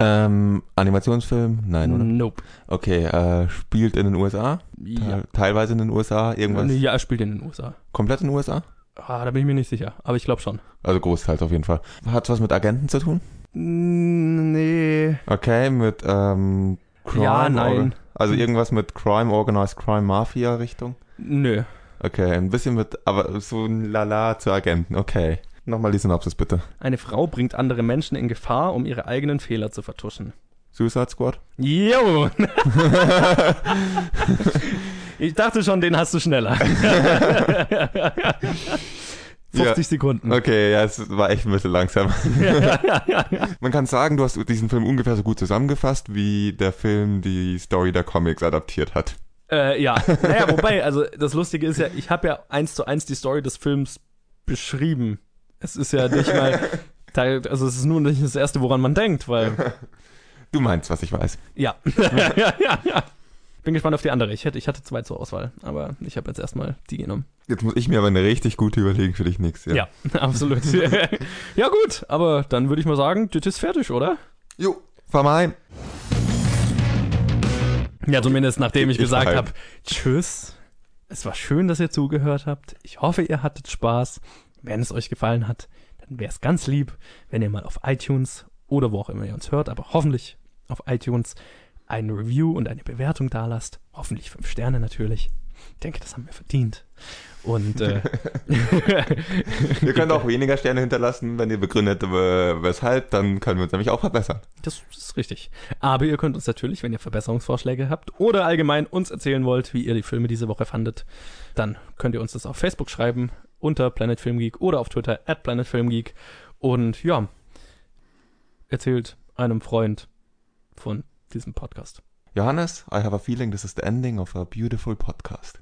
Ähm, Animationsfilm? Nein, oder? Nope. Okay, äh, spielt in den USA? Ja. Teil- Teilweise in den USA? Irgendwas? Ja, er spielt in den USA. Komplett in den USA? Ah, da bin ich mir nicht sicher, aber ich glaube schon. Also großteils auf jeden Fall. Hat was mit Agenten zu tun? Nee. Okay, mit ähm, Crime? Ja, nein. Or- also irgendwas mit Crime, Organized Crime, Mafia Richtung? Nö. Okay, ein bisschen mit, aber so ein Lala zu Agenten. Okay. Nochmal die Synopsis bitte. Eine Frau bringt andere Menschen in Gefahr, um ihre eigenen Fehler zu vertuschen. Suicide Squad? Jo! ich dachte schon, den hast du schneller. 50 Sekunden. Okay, ja, es war echt ein bisschen langsam. Man kann sagen, du hast diesen Film ungefähr so gut zusammengefasst, wie der Film die Story der Comics adaptiert hat. Äh, ja, naja, wobei, also das Lustige ist ja, ich habe ja eins zu eins die Story des Films beschrieben. Es ist ja nicht mal, also es ist nur nicht das Erste, woran man denkt, weil, Du meinst, was ich weiß. ja. ja, ja, ja. Bin gespannt auf die andere. Ich, hätte, ich hatte zwei zur Auswahl, aber ich habe jetzt erstmal die genommen. Jetzt muss ich mir aber eine richtig gute überlegen für dich nächstes Jahr. Ja, absolut. ja gut, aber dann würde ich mal sagen, das ist fertig, oder? Jo, fahr mal ein. Ja, zumindest nachdem ich, Ich gesagt habe, tschüss. Es war schön, dass ihr zugehört habt. Ich hoffe, ihr hattet Spaß. Wenn es euch gefallen hat, dann wäre es ganz lieb, wenn ihr mal auf iTunes oder wo auch immer ihr uns hört, aber hoffentlich auf iTunes ein Review und eine Bewertung dalasst. Hoffentlich fünf Sterne natürlich. Ich denke, das haben wir verdient. Und äh, Ihr könnt auch weniger Sterne hinterlassen, wenn ihr begründet, äh, weshalb, dann können wir uns nämlich auch verbessern. Das ist richtig. Aber ihr könnt uns natürlich, wenn ihr Verbesserungsvorschläge habt oder allgemein uns erzählen wollt, wie ihr die Filme diese Woche fandet, dann könnt ihr uns das auf Facebook schreiben unter Planet Film Geek oder auf Twitter at Planet Film Geek. Und ja, erzählt einem Freund von diesem Podcast. Johannes, I have a feeling this is the ending of a beautiful podcast.